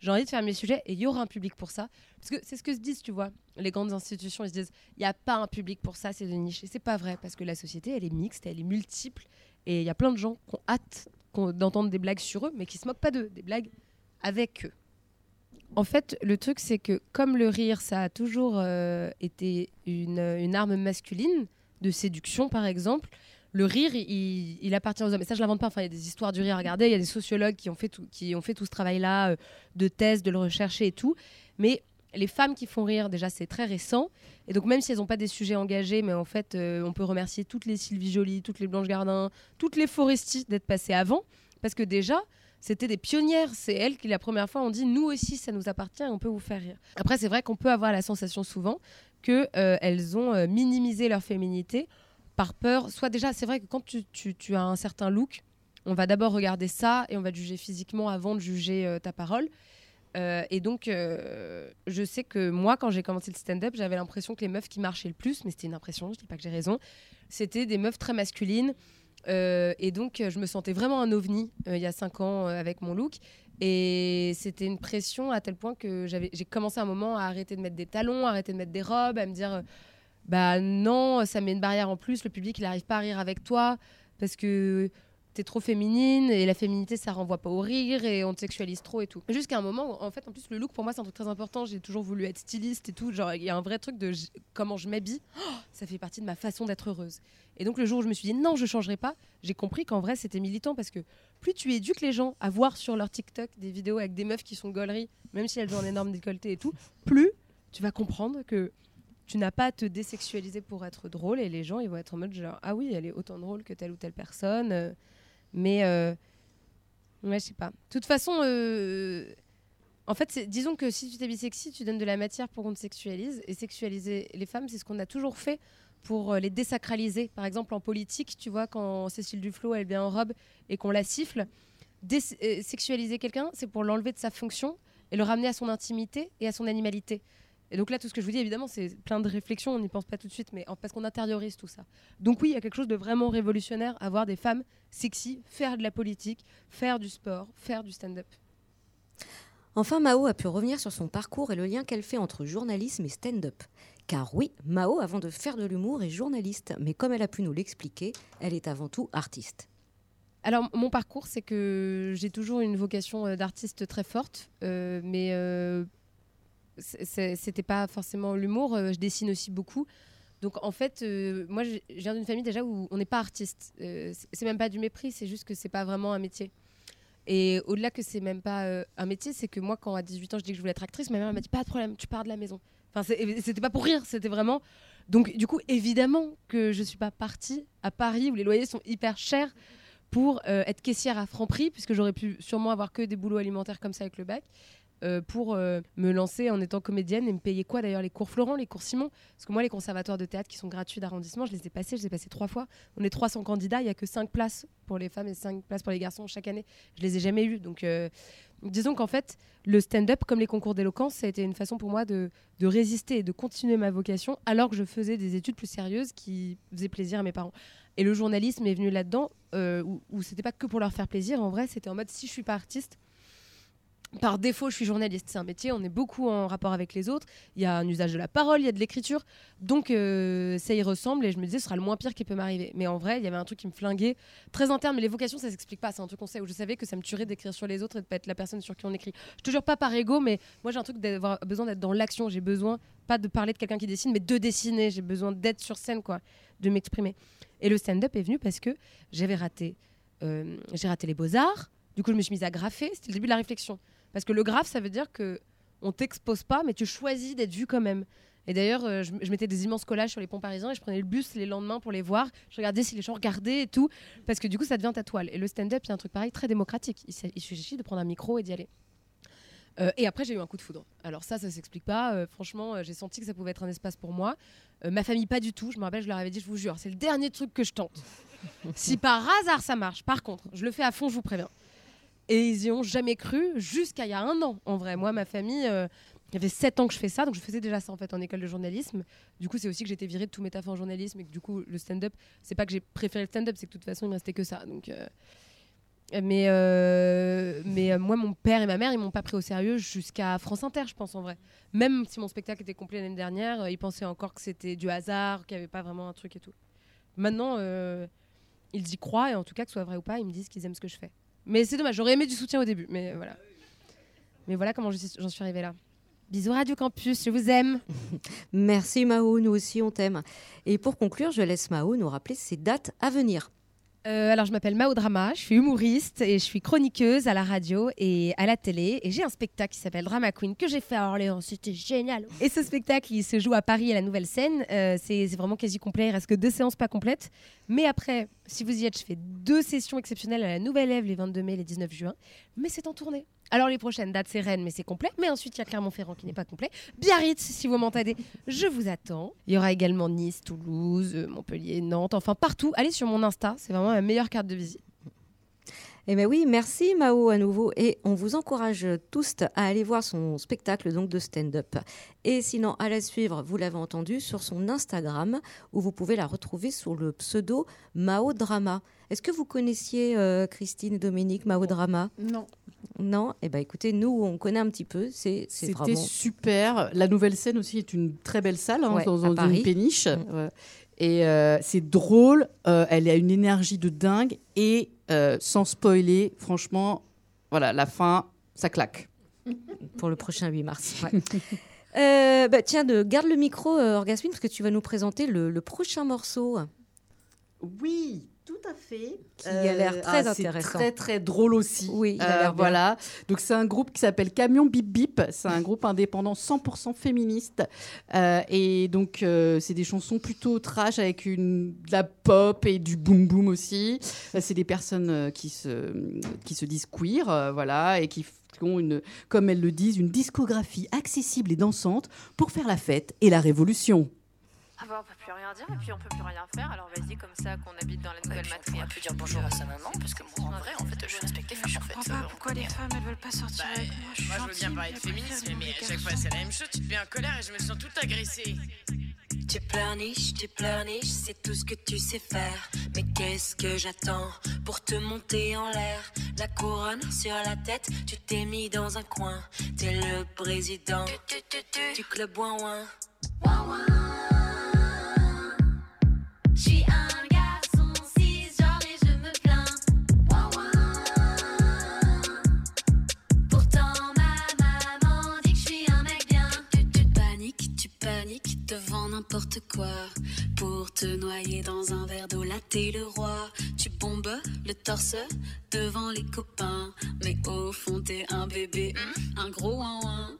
j'ai envie de faire mes sujets et il y aura un public pour ça. Parce que c'est ce que se disent, tu vois. Les grandes institutions, ils se disent Il n'y a pas un public pour ça, c'est de niche. Et c'est pas vrai parce que la société, elle est mixte, elle est multiple et il y a plein de gens qui ont hâte d'entendre des blagues sur eux, mais qui se moquent pas d'eux, des blagues avec eux. En fait, le truc, c'est que comme le rire, ça a toujours euh, été une, arme masculine, de séduction par exemple, le rire, il, appartient aux hommes. Et ça, je l'invente pas. Enfin, il y a des histoires du rire à regarder. Il y a des sociologues qui ont fait tout, qui ont fait tout ce travail-là, euh, de thèse, de le rechercher et tout. Mais les femmes qui font rire, déjà, c'est très récent. Et donc, même si elles n'ont pas des sujets engagés, mais en fait, euh, on peut remercier toutes les Sylvie Joly, toutes les Blanche Gardin, toutes les Foresti d'être passées avant. Parce que déjà, c'était des pionnières. C'est elles qui, la première fois, ont dit nous aussi, ça nous appartient on peut vous faire rire. Après, c'est vrai qu'on peut avoir la sensation souvent qu'elles ont euh, minimisé leur féminité par peur. Soit déjà, c'est vrai que quand tu, as un certain look, on va d'abord regarder ça et on va te juger physiquement avant de juger euh, ta parole. Euh, et donc, euh, je sais que moi, quand j'ai commencé le stand-up, j'avais l'impression que les meufs qui marchaient le plus, mais c'était une impression, je dis pas que j'ai raison, c'était des meufs très masculines. Euh, et donc, je me sentais vraiment un ovni il y a cinq ans avec mon look. Et c'était une pression à tel point que j'ai commencé un moment à arrêter de mettre des talons, à arrêter de mettre des robes, à me dire, bah non, ça met une barrière en plus, le public il n'arrive pas à rire avec toi parce que t'es trop féminine et la féminité ça renvoie pas au rire et on te sexualise trop et tout. Jusqu'à un moment, en fait, en plus le look pour moi c'est un truc très important. J'ai toujours voulu être styliste et tout. Genre il y a un vrai truc de comment je m'habille. Oh, ça fait partie de ma façon d'être heureuse. Et donc le jour où je me suis dit non, je changerai pas, j'ai compris qu'en vrai c'était militant parce que plus tu éduques les gens à voir sur leur TikTok des vidéos avec des meufs qui sont gauleries, même si elles ont un énorme décolleté et tout, plus tu vas comprendre que tu n'as pas à te désexualiser pour être drôle et les gens ils vont être en mode genre ah oui elle est autant drôle que telle ou telle personne euh, mais euh, ouais je sais pas. De toute façon euh, en fait disons que si tu t'habilles sexy tu donnes de la matière pour qu'on te sexualise. Et sexualiser les femmes c'est ce qu'on a toujours fait pour euh, les désacraliser. Par exemple en politique tu vois quand Cécile Duflot elle vient en robe et qu'on la siffle Dés- euh, sexualiser quelqu'un c'est pour l'enlever de sa fonction et le ramener à son intimité et à son animalité et donc là, tout ce que je vous dis, évidemment, c'est plein de réflexions, on n'y pense pas tout de suite, mais en- parce qu'on intériorise tout ça. Donc oui, il y a quelque chose de vraiment révolutionnaire à voir des femmes sexy faire de la politique, faire du sport, faire du stand-up. Enfin, Mao a pu revenir sur son parcours et le lien qu'elle fait entre journalisme et stand-up. Car oui, Mao, avant de faire de l'humour, est journaliste, mais comme elle a pu nous l'expliquer, elle est avant tout artiste. Alors, mon parcours, c'est que j'ai toujours une vocation euh, d'artiste très forte, euh, mais euh, c'était pas forcément l'humour. euh, je dessine aussi beaucoup. Donc, en fait, euh, moi, je viens d'une famille déjà où on n'est pas artiste. Euh, c'est- même pas du mépris, c'est juste que c'est pas vraiment un métier. Et au-delà que c'est même pas un métier, c'est que moi, quand à 18 ans, je dis que je voulais être actrice, ma mère m'a dit pas de problème, tu pars de la maison. Enfin, c'était pas pour rire, c'était vraiment. Donc, du coup, évidemment que je suis pas partie à Paris où les loyers sont hyper chers pour être caissière à Franprix, puisque j'aurais pu sûrement avoir que des boulots alimentaires comme ça avec le bac, euh, pour euh, me lancer en étant comédienne et me payer quoi d'ailleurs Les cours Florent, les cours Simon? Parce que moi, les conservatoires de théâtre qui sont gratuits d'arrondissement, je les ai passés, je les ai passés trois fois. On est 300 candidats, il n'y a que 5 places pour les femmes et 5 places pour les garçons chaque année. Je les ai jamais. Donc, euh, disons qu'en fait, le stand-up, comme les concours d'éloquence, ça a été une façon pour moi de, résister et de continuer ma vocation, alors que je faisais des études plus sérieuses qui faisaient plaisir à mes parents. Et le journalisme est venu là-dedans, où, où c'était pas que pour leur faire plaisir. En vrai, c'était en mode si je suis pas artiste, par défaut, je suis journaliste. C'est un métier, on est beaucoup en rapport avec les autres. Il y a un usage de la parole, il y a de l'écriture. Donc, euh, ça y ressemble. Et je me disais, ce sera le moins pire qui peut m'arriver. Mais en vrai, il y avait un truc qui me flinguait. Très interne, mais les vocations, ça s'explique pas. C'est un truc qu'on sait, où je savais que ça me tuerait d'écrire sur les autres et de pas être la personne sur qui on écrit. Je te jure pas par ego, mais moi, j'ai un truc d'avoir besoin d'être dans l'action. J'ai besoin, pas de parler de quelqu'un qui dessine, mais de dessiner. J'ai besoin d'être sur scène, quoi, de m'exprimer. Et le stand-up est venu parce que j'avais raté. euh, j'ai raté les beaux-arts. Du coup, je me suis mise à graffer. C'était le début de la réflexion. Parce que le graphe, ça veut dire que on t'expose pas, mais tu choisis d'être vu quand même. Et d'ailleurs, euh, je, mettais des immenses collages sur les ponts parisiens et je prenais le bus les lendemains pour les voir. Je regardais si les gens regardaient et tout, parce que du coup, ça devient ta toile. Et le stand-up, il y a un truc pareil, très démocratique. Il, suffit de prendre un micro et d'y aller. Euh, et après, j'ai eu un coup de foudre. Alors ça, ça s'explique pas. Euh, franchement, j'ai senti que ça pouvait être un espace pour moi. Ma famille, pas du tout. Je me rappelle, je leur avais dit, je vous jure, c'est le dernier truc que je tente. si par hasard ça marche, par contre, je le fais à fond, je vous préviens. Et ils y ont jamais cru jusqu'à il y a un an, en vrai. Moi, ma famille, il y avait sept ans que je fais ça, donc je faisais déjà ça en fait en école de journalisme. Du coup, c'est aussi que j'étais virée de tous mes en journalisme et que du coup, le stand-up, c'est pas que j'ai préféré le stand-up, c'est que de toute façon, il me restait que ça. Donc, euh, mais euh, mais euh, moi, mon père et ma mère, ils m'ont pas pris au sérieux jusqu'à France Inter, je pense en vrai. Même si mon spectacle était complet l'année dernière, ils pensaient encore que c'était du hasard, qu'il y avait pas vraiment un truc et tout. Maintenant, ils y croient et en tout cas, que ce soit vrai ou pas, ils me disent qu'ils aiment ce que je fais. Mais c'est dommage, j'aurais aimé du soutien au début, mais voilà. Mais voilà comment j'en suis arrivée là. Bisous Radio Campus, je vous aime. Merci Mao, nous aussi on t'aime. Et pour conclure, je laisse Mao nous rappeler ses dates à venir. Euh, alors, je m'appelle Mao Drama, je suis humoriste et je suis chroniqueuse à la radio et à la télé. Et j'ai un spectacle qui s'appelle Drama Queen que j'ai fait à Orléans, c'était génial. Et ce spectacle, il se joue à Paris à la Nouvelle Scène. Euh, c'est vraiment quasi complet, il reste que deux séances pas complètes. Mais après, si vous y êtes, je fais deux sessions exceptionnelles à la Nouvelle Ève les 22 mai et les 19 juin. Mais c'est en tournée. Alors, les prochaines dates, c'est Rennes, mais c'est complet. Mais ensuite, il y a Clermont-Ferrand qui n'est pas complet. Biarritz, si vous m'entendez, je vous attends. Il y aura également Nice, Toulouse, euh, Montpellier, Nantes, enfin partout. Allez sur mon Insta, c'est vraiment ma meilleure carte de visite. Eh bien oui, merci Mao à nouveau et on vous encourage tous à aller voir son spectacle donc de stand-up. Et sinon, à la suivre, vous l'avez entendu, sur son Instagram où vous pouvez la retrouver sous le pseudo Mao Drama. Est-ce que vous connaissiez euh, Christine et Dominique Mao Drama? Non. Non? Eh bien écoutez, nous on connaît un petit peu, c'est C'était vraiment... super. La nouvelle scène aussi est une très belle salle hein, Ouais, dans, une péniche. Mm. Ouais. Et euh, c'est drôle. euh, elle a une énergie de dingue et euh, sans spoiler, franchement, voilà, la fin, ça claque. pour le prochain 8 mars. ouais. Euh, bah, tiens, de, garde le micro, euh, Orgasmine, parce que tu vas nous présenter le, le prochain morceau. Oui, tout à fait. Qui a l'air très ah, intéressant. Très très drôle aussi. Oui, il a Euh, voilà. Donc c'est un groupe qui s'appelle Camion Bip Bip. C'est un groupe indépendant 100% féministe. Euh, et donc euh, c'est des chansons plutôt trash avec une de la pop et du boom boom aussi. Euh, c'est des personnes euh, qui se qui se disent queer, euh, voilà, et qui ont une, comme elles le disent, une discographie accessible et dansante pour faire la fête et la révolution. Ah bah on peut plus rien dire et puis on peut plus rien faire alors vas-y comme ça qu'on habite dans la nouvelle On matriarche. peut dire bonjour à sa maman, parce que moi, en vrai, en fait, je respecte les femmes. Je en fait, comprends euh, pas pourquoi les femmes elles veulent pas sortir Bah, avec moi. Je suis moi, je veux bien parler de mais féminisme, mais à chaque fois c'est la même chose. Tu te mets en colère et je me sens tout agressée. Tu pleurniches, tu pleurniches, c'est tout ce que tu sais faire. Mais qu'est-ce que j'attends pour te monter en l'air? La couronne sur la tête, tu t'es mis dans un coin. T'es le président du club ouin ouin. J'suis un garçon cisgenre et je me plains. Pourtant ma maman dit que je suis un mec bien. Tu, tu paniques, tu paniques devant n'importe quoi. Pour te noyer dans un verre d'eau, là t'es le roi. Tu bombes le torse devant les copains. Mais au fond t'es un bébé, un gros ouin ouin.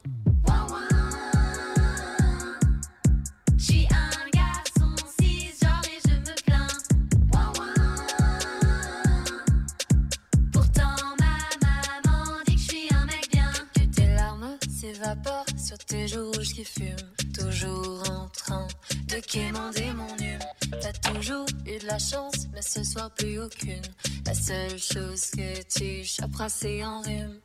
Toujours en train de quémander mon hume. T'as toujours eu de la chance, mais ce soir plus aucune. La seule chose que tu choperas, c'est en rhume.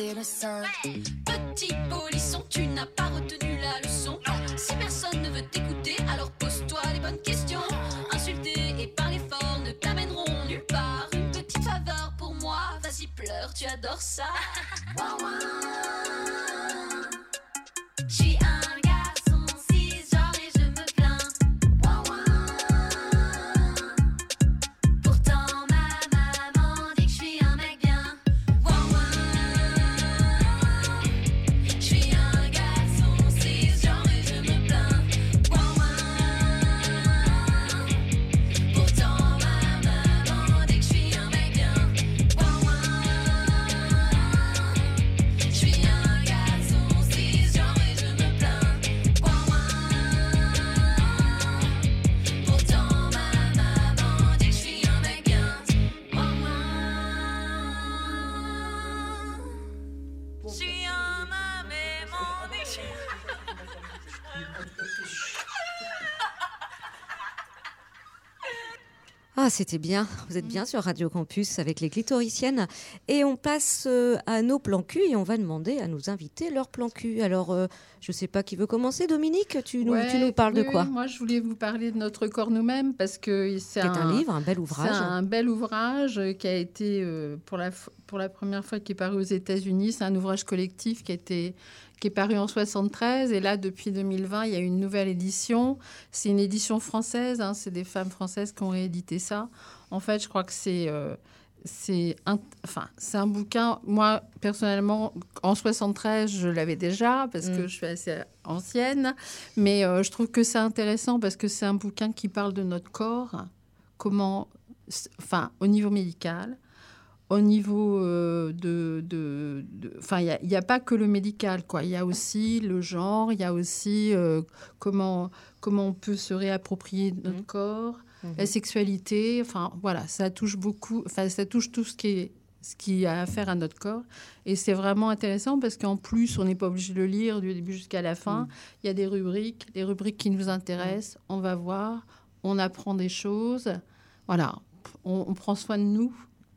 Le sein. Petit polisson, tu n'as pas retenu la leçon. Si personne ne veut t'écouter, alors pose-toi les bonnes questions. Insulter et parler fort ne t'amèneront nulle part. Une petite faveur pour moi, vas-y pleure, tu adores ça. Ouin. Ah, c'était bien. Vous êtes bien sur Radio Campus avec les clitoriciennes. Et on passe euh, à nos plans cul et on va demander à nos invités leur plan cul. Alors, euh, je ne sais pas qui veut commencer. Dominique, tu nous, Ouais, tu nous parles de quoi oui, Moi, je voulais vous parler de Notre corps nous-mêmes parce que c'est un livre, un bel C'est ouvrage. un bel ouvrage qui a été, euh, pour, la, pour la première fois, qui est paru aux États-Unis. C'est un ouvrage collectif qui, a été, qui est paru en 73. Et là, depuis 2020, il y a une nouvelle édition. C'est une édition française. hein, c'est des femmes françaises qui ont réédité ça. En fait, je crois que c'est... euh, c'est un, enfin, c'est un bouquin, moi, personnellement, en 73, je l'avais déjà, parce que Mm. je suis assez ancienne. Mais euh, je trouve que c'est intéressant parce que c'est un bouquin qui parle de notre corps, comment, enfin, au niveau médical, au niveau euh, de, de, de- enfin, il n'y a, pas que le médical, quoi. Il y a aussi le genre, il y a aussi euh, comment, comment on peut se réapproprier notre Mhm. corps, Mhm. la sexualité. Enfin, voilà, ça touche beaucoup. Enfin, ça touche tout ce qui est ce qui a affaire à notre corps. Et c'est vraiment intéressant parce qu'en plus, on n'est pas obligé de le lire du début jusqu'à la fin. Il y a des rubriques, des rubriques qui nous intéressent. On va voir, on apprend des choses. Voilà, on, on prend soin de nous,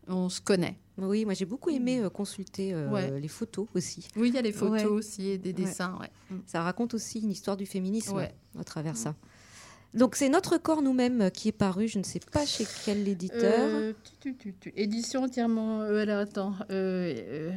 on se connaît. Oui, moi j'ai beaucoup aimé euh, consulter euh, Ouais. les photos aussi. Oui, il y a des photos Ouais. aussi et des dessins. ouais. Mm. Ça raconte aussi une histoire du féminisme Ouais. à travers ça. Donc c'est Notre corps nous-mêmes euh, qui est paru, je ne sais pas chez quel éditeur. Euh, tu, tu, tu, tu. Édition entièrement. euh, alors attends. Euh, euh,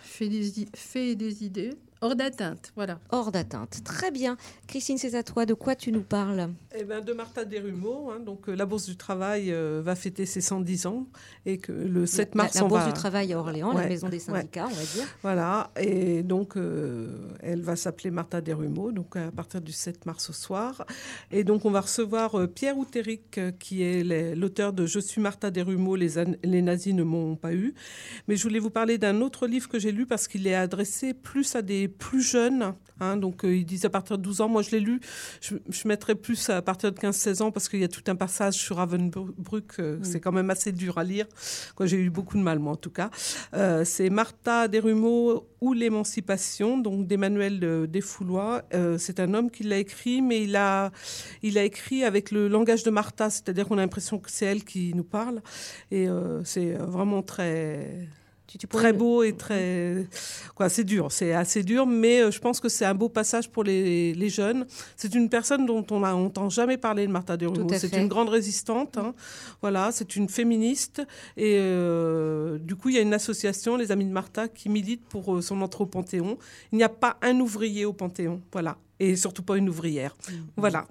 fait, des, fait des idées. Hors d'atteinte. Voilà. Hors d'atteinte. Très bien. Christine, c'est à toi. De quoi tu nous parles? Eh ben, de Martha Desrumeaux. hein, donc, euh, la Bourse du Travail euh, va fêter ses 110 ans et que le 7 La- mars, la, on Bourse va... du Travail à Orléans, la maison des ouais. syndicats, on va dire. Voilà, et donc euh, elle va s'appeler Martha Desrumeaux, donc à partir du 7 mars au soir. Et donc on va recevoir euh, Pierre Outéric, qui est l'auteur de Je suis Martha Desrumeaux, les, les nazis ne m'ont pas eu. Mais je voulais vous parler d'un autre livre que j'ai lu parce qu'il est adressé plus à des plus jeunes. hein. donc euh, ils disent à partir de 12 ans. Moi je l'ai lu, je, je mettrais plus à partir de 15-16 ans parce qu'il y a tout un passage sur Ravensbrück. euh, C'est quand même assez dur à lire. Quoi, J'ai eu beaucoup de mal, moi en tout cas. Euh, c'est Martha Desrumeaux ou l'émancipation, donc d'Emmanuel Desfoulois. C'est un homme qui l'a écrit, mais il a, il a écrit avec le langage de Martha, c'est-à-dire qu'on a l'impression que c'est elle qui nous parle. Et c'est vraiment très, Tu, tu pourrais très beau et très. Quoi, c'est dur, c'est assez dur, mais euh, je pense que c'est un beau passage pour les, les jeunes. C'est une personne dont on n'a entend jamais parler de Martha à C'est une grande résistante. hein. Voilà, c'est une féministe. Et euh, du coup, il y a une association, les Amis de Martha, qui milite pour euh, son entrée au Panthéon. Il n'y a pas un ouvrier au Panthéon. Voilà. Et surtout pas une ouvrière. Voilà.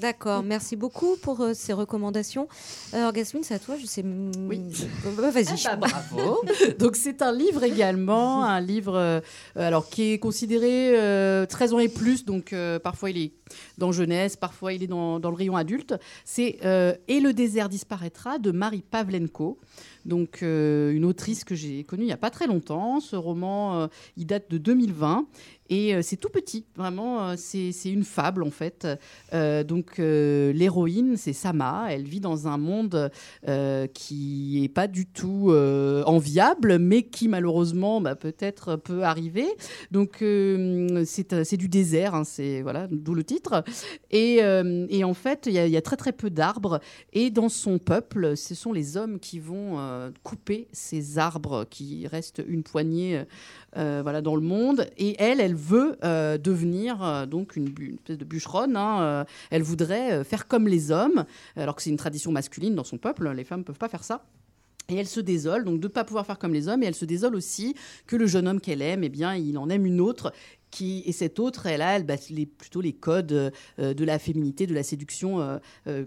D'accord, merci beaucoup pour euh, ces recommandations. Alors, Gasmine, c'est à toi, je sais. Oui. Euh, Vas-y. Ah bah, bravo. Donc c'est un livre également, un livre euh, alors qui est considéré euh, 13 ans et plus. Donc euh, parfois il est dans jeunesse, parfois il est dans, dans le rayon adulte. C'est euh, Et le désert disparaîtra de Marie Pavlenko. Donc euh, une autrice que j'ai connue il n'y a pas très longtemps. Ce roman, euh, il date de 2020. Et euh, c'est tout petit, vraiment, euh, c'est une fable en fait. Euh, donc l'héroïne, c'est Sama, elle vit dans un monde qui qui est pas du tout enviable, mais qui malheureusement bah, peut-être peut arriver. Donc c'est du désert, hein, c'est voilà, d'où le titre. Et, et en fait, il y, a- très très peu d'arbres. Et dans son peuple, ce sont les hommes qui vont couper ces arbres qui restent une poignée voilà, dans le monde. Et elle, elle veut euh, devenir euh, donc une, espèce de bûcheronne. hein, euh, elle voudrait faire comme les hommes, alors que c'est une tradition masculine dans son peuple. Les femmes ne peuvent pas faire ça. Et elle se désole, donc de ne pas pouvoir faire comme les hommes. Et elle se désole aussi que le jeune homme qu'elle aime, eh bien, il en aime une autre. Qui, et cette autre, elle a elle, bah, plutôt les codes de la féminité, de la séduction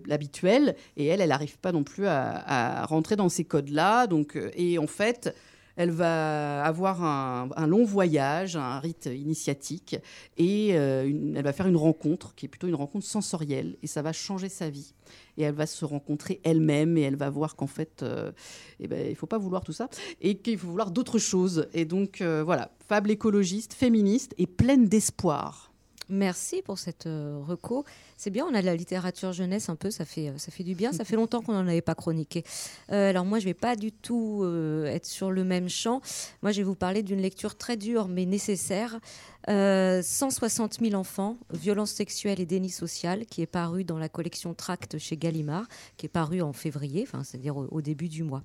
habituelle. Et elle, elle n'arrive pas non plus à, à rentrer dans ces codes-là. Donc, et en fait, elle va avoir un, long voyage, un rite initiatique, et euh, elle va faire une rencontre qui est plutôt une rencontre sensorielle, et ça va changer sa vie. Et elle va se rencontrer elle-même, et elle va voir qu'en fait, euh, eh ben, il ne faut pas vouloir tout ça, et qu'il faut vouloir d'autres choses. Et donc, euh, voilà, fable écologiste, féministe, et pleine d'espoir. Merci pour cette euh, reco. C'est bien, on a de la littérature jeunesse un peu, ça fait, euh, ça fait du bien. Ça fait longtemps qu'on n'en avait pas chroniqué. Euh, alors moi, je vais pas du tout euh, être sur le même champ. Moi, je vais vous parler d'une lecture très dure mais nécessaire. Euh, 160 000 enfants, violences sexuelles et déni social, qui est paru dans la collection Tract chez Gallimard, qui est paru en février, c'est-à-dire au, début du mois.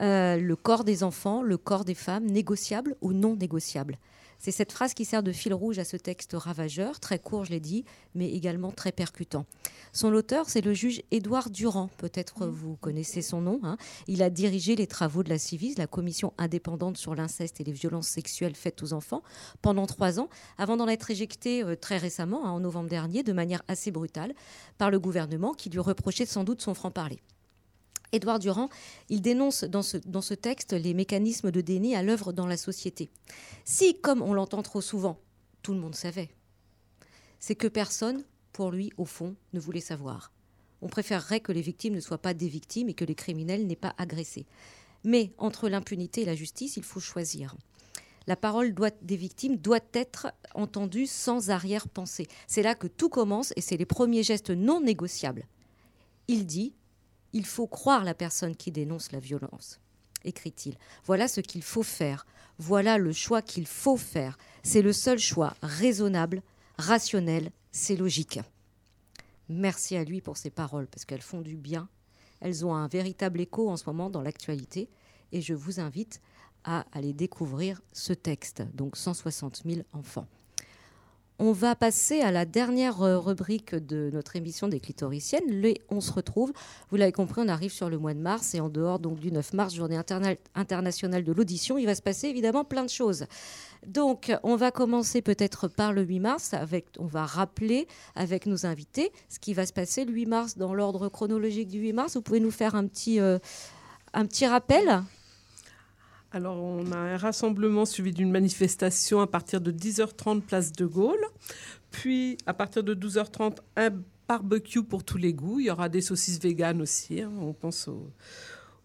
Le corps des enfants, le corps des femmes, négociable ou non négociable? C'est cette phrase qui sert de fil rouge à ce texte ravageur, très court, je l'ai dit, mais également très percutant. Son auteur, c'est le juge Édouard Durand. Peut-être vous connaissez son nom. hein. Il a dirigé les travaux de la CIVIS, la commission indépendante sur l'inceste et les violences sexuelles faites aux enfants, pendant trois ans, avant d'en être éjecté euh, très récemment, hein, en novembre dernier, de manière assez brutale, par le gouvernement qui lui reprochait sans doute son franc-parler. Édouard Durand, il dénonce dans ce, dans texte les mécanismes de déni à l'œuvre dans la société. Si, comme on l'entend trop souvent, tout le monde savait, c'est que personne, pour lui, au fond, ne voulait savoir. On préférerait que les victimes ne soient pas des victimes et que les criminels n'aient pas agressé. Mais entre l'impunité et la justice, il faut choisir. La parole des victimes doit être entendue sans arrière-pensée. C'est là que tout commence et c'est les premiers gestes non négociables. Il dit il faut croire la personne qui dénonce la violence, écrit-il. Voilà ce qu'il faut faire. Voilà le choix qu'il faut faire. C'est le seul choix raisonnable, rationnel, c'est logique. Merci à lui pour ces paroles, parce qu'elles font du bien. Elles ont un véritable écho en ce moment dans l'actualité. Et je vous invite à aller découvrir ce texte, donc 160 000 enfants. On va passer à la dernière euh, rubrique de notre émission des clitoriciennes. On se retrouve. Vous l'avez compris, on arrive sur le mois de mars et en dehors donc du 9 mars, journée interna- internationale de l'audition, il va se passer évidemment plein de choses. Donc, on va commencer peut-être par le 8 mars. Avec, on va rappeler avec nos invités ce qui va se passer le 8 mars dans l'ordre chronologique du 8 mars. Vous pouvez nous faire un petit, euh, un petit rappel? Alors, on a un rassemblement suivi d'une manifestation à partir de 10h30 place de Gaulle. Puis, à partir de 12h30, un barbecue pour tous les goûts. Il y aura des saucisses véganes aussi. hein. On pense aux,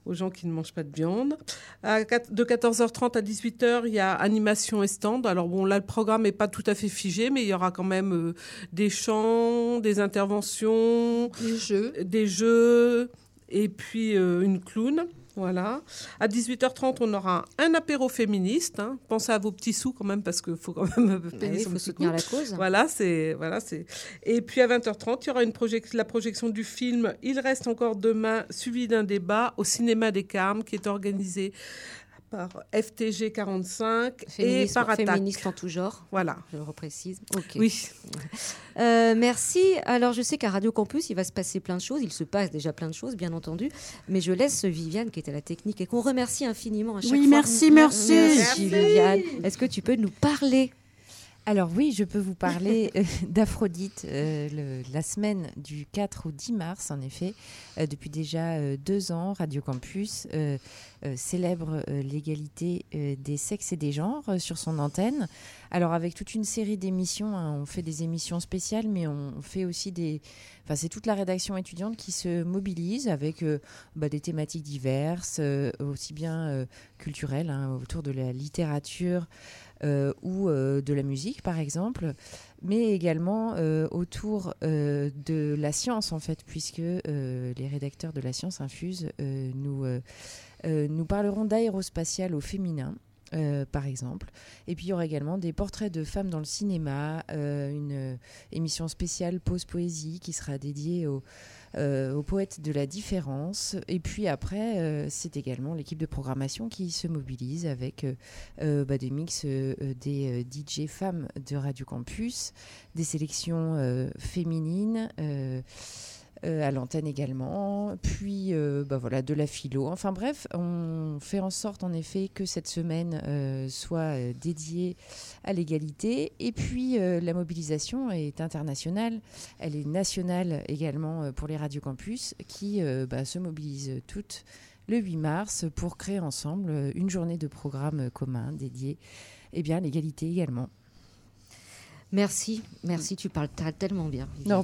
aux gens qui ne mangent pas de viande. À de 14h30 à 18h, il y a animation et stand. Alors, bon, là, le programme n'est pas tout à fait figé, mais il y aura quand même euh, des chants, des interventions, Des jeux. des jeux et puis euh, une clown. Voilà. À 18h30, on aura un apéro féministe. hein. Pensez à vos petits sous quand même, parce qu'il faut quand même payer oui, faut soutenir coup. la cause. Voilà, c'est voilà, c'est. Et puis à 20h30, il y aura une la projection du film Il reste encore demain, suivi d'un débat au cinéma des Carmes, qui est organisé par FTG 45 et par Attaque. féministe en tout genre, Voilà. je le reprécise. Ok. Oui. Euh, merci. Alors, je sais qu'à Radio Campus, il va se passer plein de choses. Il se passe déjà plein de choses, bien entendu. Mais je laisse Viviane, qui est à la technique, et qu'on remercie infiniment à chaque Oui, fois. merci, merci. Merci, Viviane. Est-ce que tu peux nous parler Alors oui, je peux vous parler euh, d'Aphrodite euh, la semaine du 4 au 10 mars, en effet. Euh, depuis déjà deux ans, Radio Campus célèbre l'égalité des sexes et des genres sur son antenne. Alors avec toute une série d'émissions, hein, on fait des émissions spéciales, mais on fait aussi des... Enfin, c'est toute la rédaction étudiante qui se mobilise avec bah, des thématiques diverses, aussi bien culturelles, hein, autour de la littérature, ou euh, de la musique, par exemple, mais également euh, autour euh, de la science, en fait, puisque euh, les rédacteurs de la science infuse euh, nous, euh, euh, nous parleront d'aérospatial au féminin. euh, par exemple. Et puis il y aura également des portraits de femmes dans le cinéma, euh, une euh, émission spéciale Pause Poésie qui sera dédiée aux, euh, aux poètes de la différence. Et puis après, euh, c'est également l'équipe de programmation qui se mobilise avec euh, euh, bah, des mix euh, euh, des DJ femmes de Radio Campus, des sélections féminines. Euh, à l'antenne également, puis euh, bah voilà, de la philo. Enfin bref, on fait en sorte en effet que cette semaine euh, soit dédiée à l'égalité. Et puis la mobilisation est internationale, elle est nationale également pour les radios campus qui bah, se mobilisent toutes le 8 mars pour créer ensemble une journée de programme commun dédiée eh bien, à l'égalité également. Merci, merci, tu parles tellement bien. Non.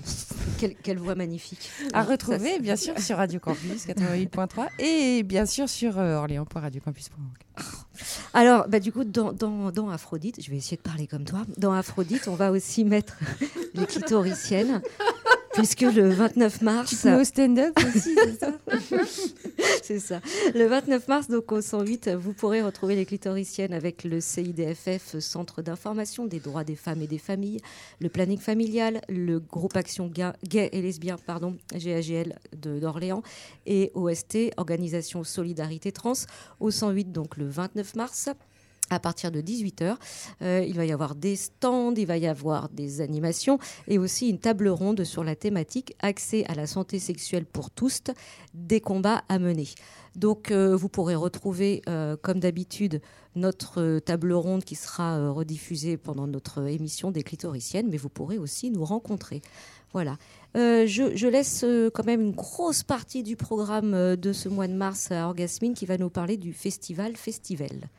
Quelle, quelle voix magnifique. À retrouver bien sûr sur Radio Campus 88.3 et bien sûr sur euh, orléans.radiocampus.org. Alors, bah, du coup, dans, dans, dans Aphrodite, je vais essayer de parler comme toi. Dans Aphrodite, on va aussi mettre les clitoriciennes, puisque le 29 mars. Tu peux au stand-up aussi, c'est ça C'est ça. Le 29 mars, donc au 108, vous pourrez retrouver les clitoriciennes avec le CIDFF, Centre d'information des droits des femmes et des familles, le planning familial, le groupe Action Ga- Gay et Lesbien, pardon, GAGL d'Orléans, et OST, Organisation Solidarité Trans, au 108, donc le 29 mars à partir de 18h. Euh, il va y avoir des stands, il va y avoir des animations et aussi une table ronde sur la thématique accès à la santé sexuelle pour tous, des combats à mener. Donc euh, vous pourrez retrouver, euh, comme d'habitude, notre table ronde qui sera rediffusée pendant notre émission des clitoriciennes, mais vous pourrez aussi nous rencontrer. Voilà. Je, laisse quand même une grosse partie du programme de ce mois de mars à Orgasmine qui va nous parler du festival Festival.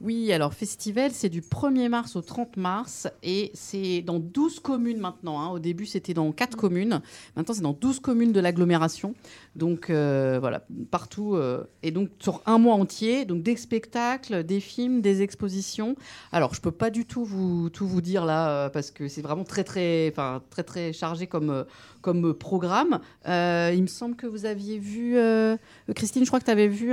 Oui, alors festival, c'est du 1er mars au 30 mars et c'est dans 12 communes maintenant. hein. Au début, c'était dans 4 communes. Maintenant, c'est dans 12 communes de l'agglomération. Donc euh, voilà, partout. euh, et donc sur un mois entier, donc des spectacles, des films, des expositions. Alors, je peux pas du tout vous, tout vous dire là euh, parce que c'est vraiment très très, très très chargé comme, comme programme. Il me semble que vous aviez vu, Christine, je crois que tu avais vu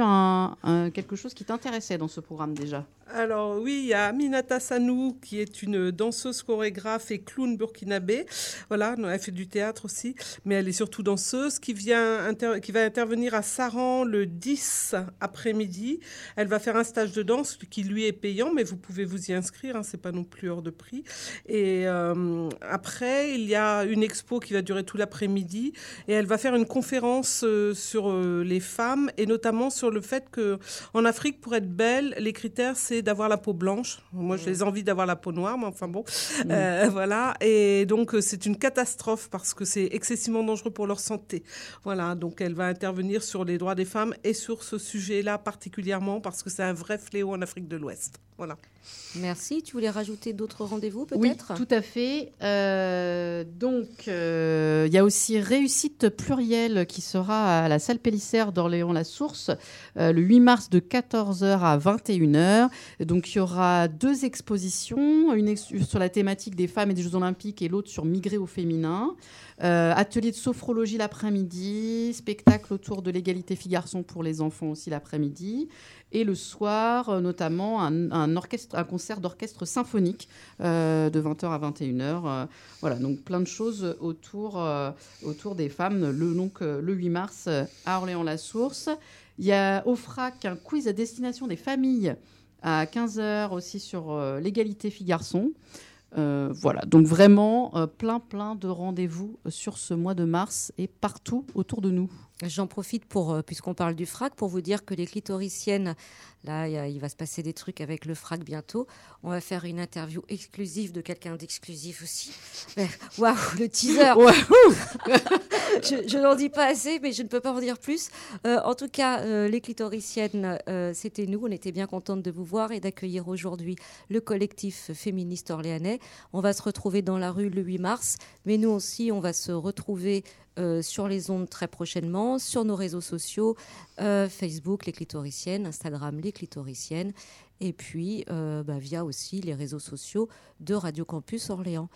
quelque chose qui t'intéressait dans ce programme déjà. Alors oui, il y a Aminata Sanou qui est une danseuse, chorégraphe et clown burkinabé. Voilà, elle fait du théâtre aussi, mais elle est surtout danseuse qui vient qui va intervenir à Saran le 10 après-midi. Elle va faire un stage de danse qui lui est payant, mais vous pouvez vous y inscrire, hein, c'est pas non plus hors de prix. Et euh, après, il y a une expo qui va durer tout l'après-midi et elle va faire une conférence euh, sur euh, les femmes et notamment sur le fait que en Afrique, pour être belle, les critères c'est d'avoir la peau blanche. Moi, j'ai les envies d'avoir la peau noire, mais enfin bon, Euh, voilà. Et donc euh, c'est une catastrophe parce que c'est excessivement dangereux pour leur santé. Voilà. Donc elle va intervenir sur les droits des femmes et sur ce sujet-là particulièrement parce que c'est un vrai fléau en Afrique de l'Ouest. Voilà. Merci. Tu voulais rajouter d'autres rendez-vous Oui, peut-être? tout à fait. Euh, donc, euh, il y a aussi Réussite plurielle qui sera à la salle Pélissère d'Orléans-la-Source euh, le 8 mars de 14h à 21h. Donc, il y aura deux expositions, une ex- sur la thématique des femmes et des Jeux Olympiques et l'autre sur migrer au féminin. Atelier de sophrologie l'après-midi, spectacle autour de l'égalité filles-garçons pour les enfants aussi l'après-midi. Et le soir, euh, notamment, un, concert d'orchestre symphonique euh, de 20h à 21h. euh, voilà, donc plein de choses autour, autour des femmes le, donc, le 8 mars à Orléans-la-Source. Il y a au FRAC un quiz à destination des familles à 15h aussi sur l'égalité filles-garçons. Voilà, donc vraiment plein plein de rendez-vous sur ce mois de mars et partout autour de nous. J'en profite pour, euh, puisqu'on parle du frac, pour vous dire que les clitoriciennes, là, il va se passer des trucs avec le frac bientôt. On va faire une interview exclusive de quelqu'un d'exclusif aussi. Waouh, le teaser Je, je n'en dis pas assez, mais je ne peux pas en dire plus. Euh, en tout cas, euh, les clitoriciennes, euh, c'était nous. On était bien contente de vous voir et d'accueillir aujourd'hui le collectif féministe orléanais. On va se retrouver dans la rue le 8 mars, mais nous aussi, on va se retrouver euh, sur les ondes très prochainement, sur nos réseaux sociaux, euh, Facebook, les clitoriciennes, Instagram, les clitoriciennes, et puis euh, bah, via aussi les réseaux sociaux de Radio Campus Orléans.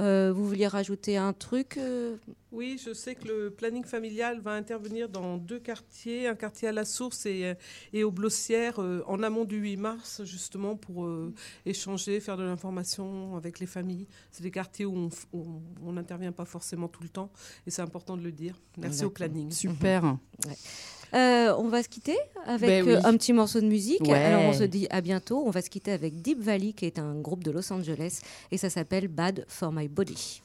Euh, vous vouliez rajouter un truc euh Oui, je sais que le planning familial va intervenir dans deux quartiers, un quartier à la source et, euh, et aux Blossières, en amont du 8 mars, justement, pour échanger, faire de l'information avec les familles. C'est des quartiers où on n'intervient pas forcément tout le temps, et c'est important de le dire. Merci au planning. Super. Mhm. Euh, on va se quitter avec ben euh, un petit morceau de musique. Alors on se dit à bientôt. On va se quitter avec Deep Valley, qui est un groupe de Los Angeles, et ça s'appelle Bad for My Body.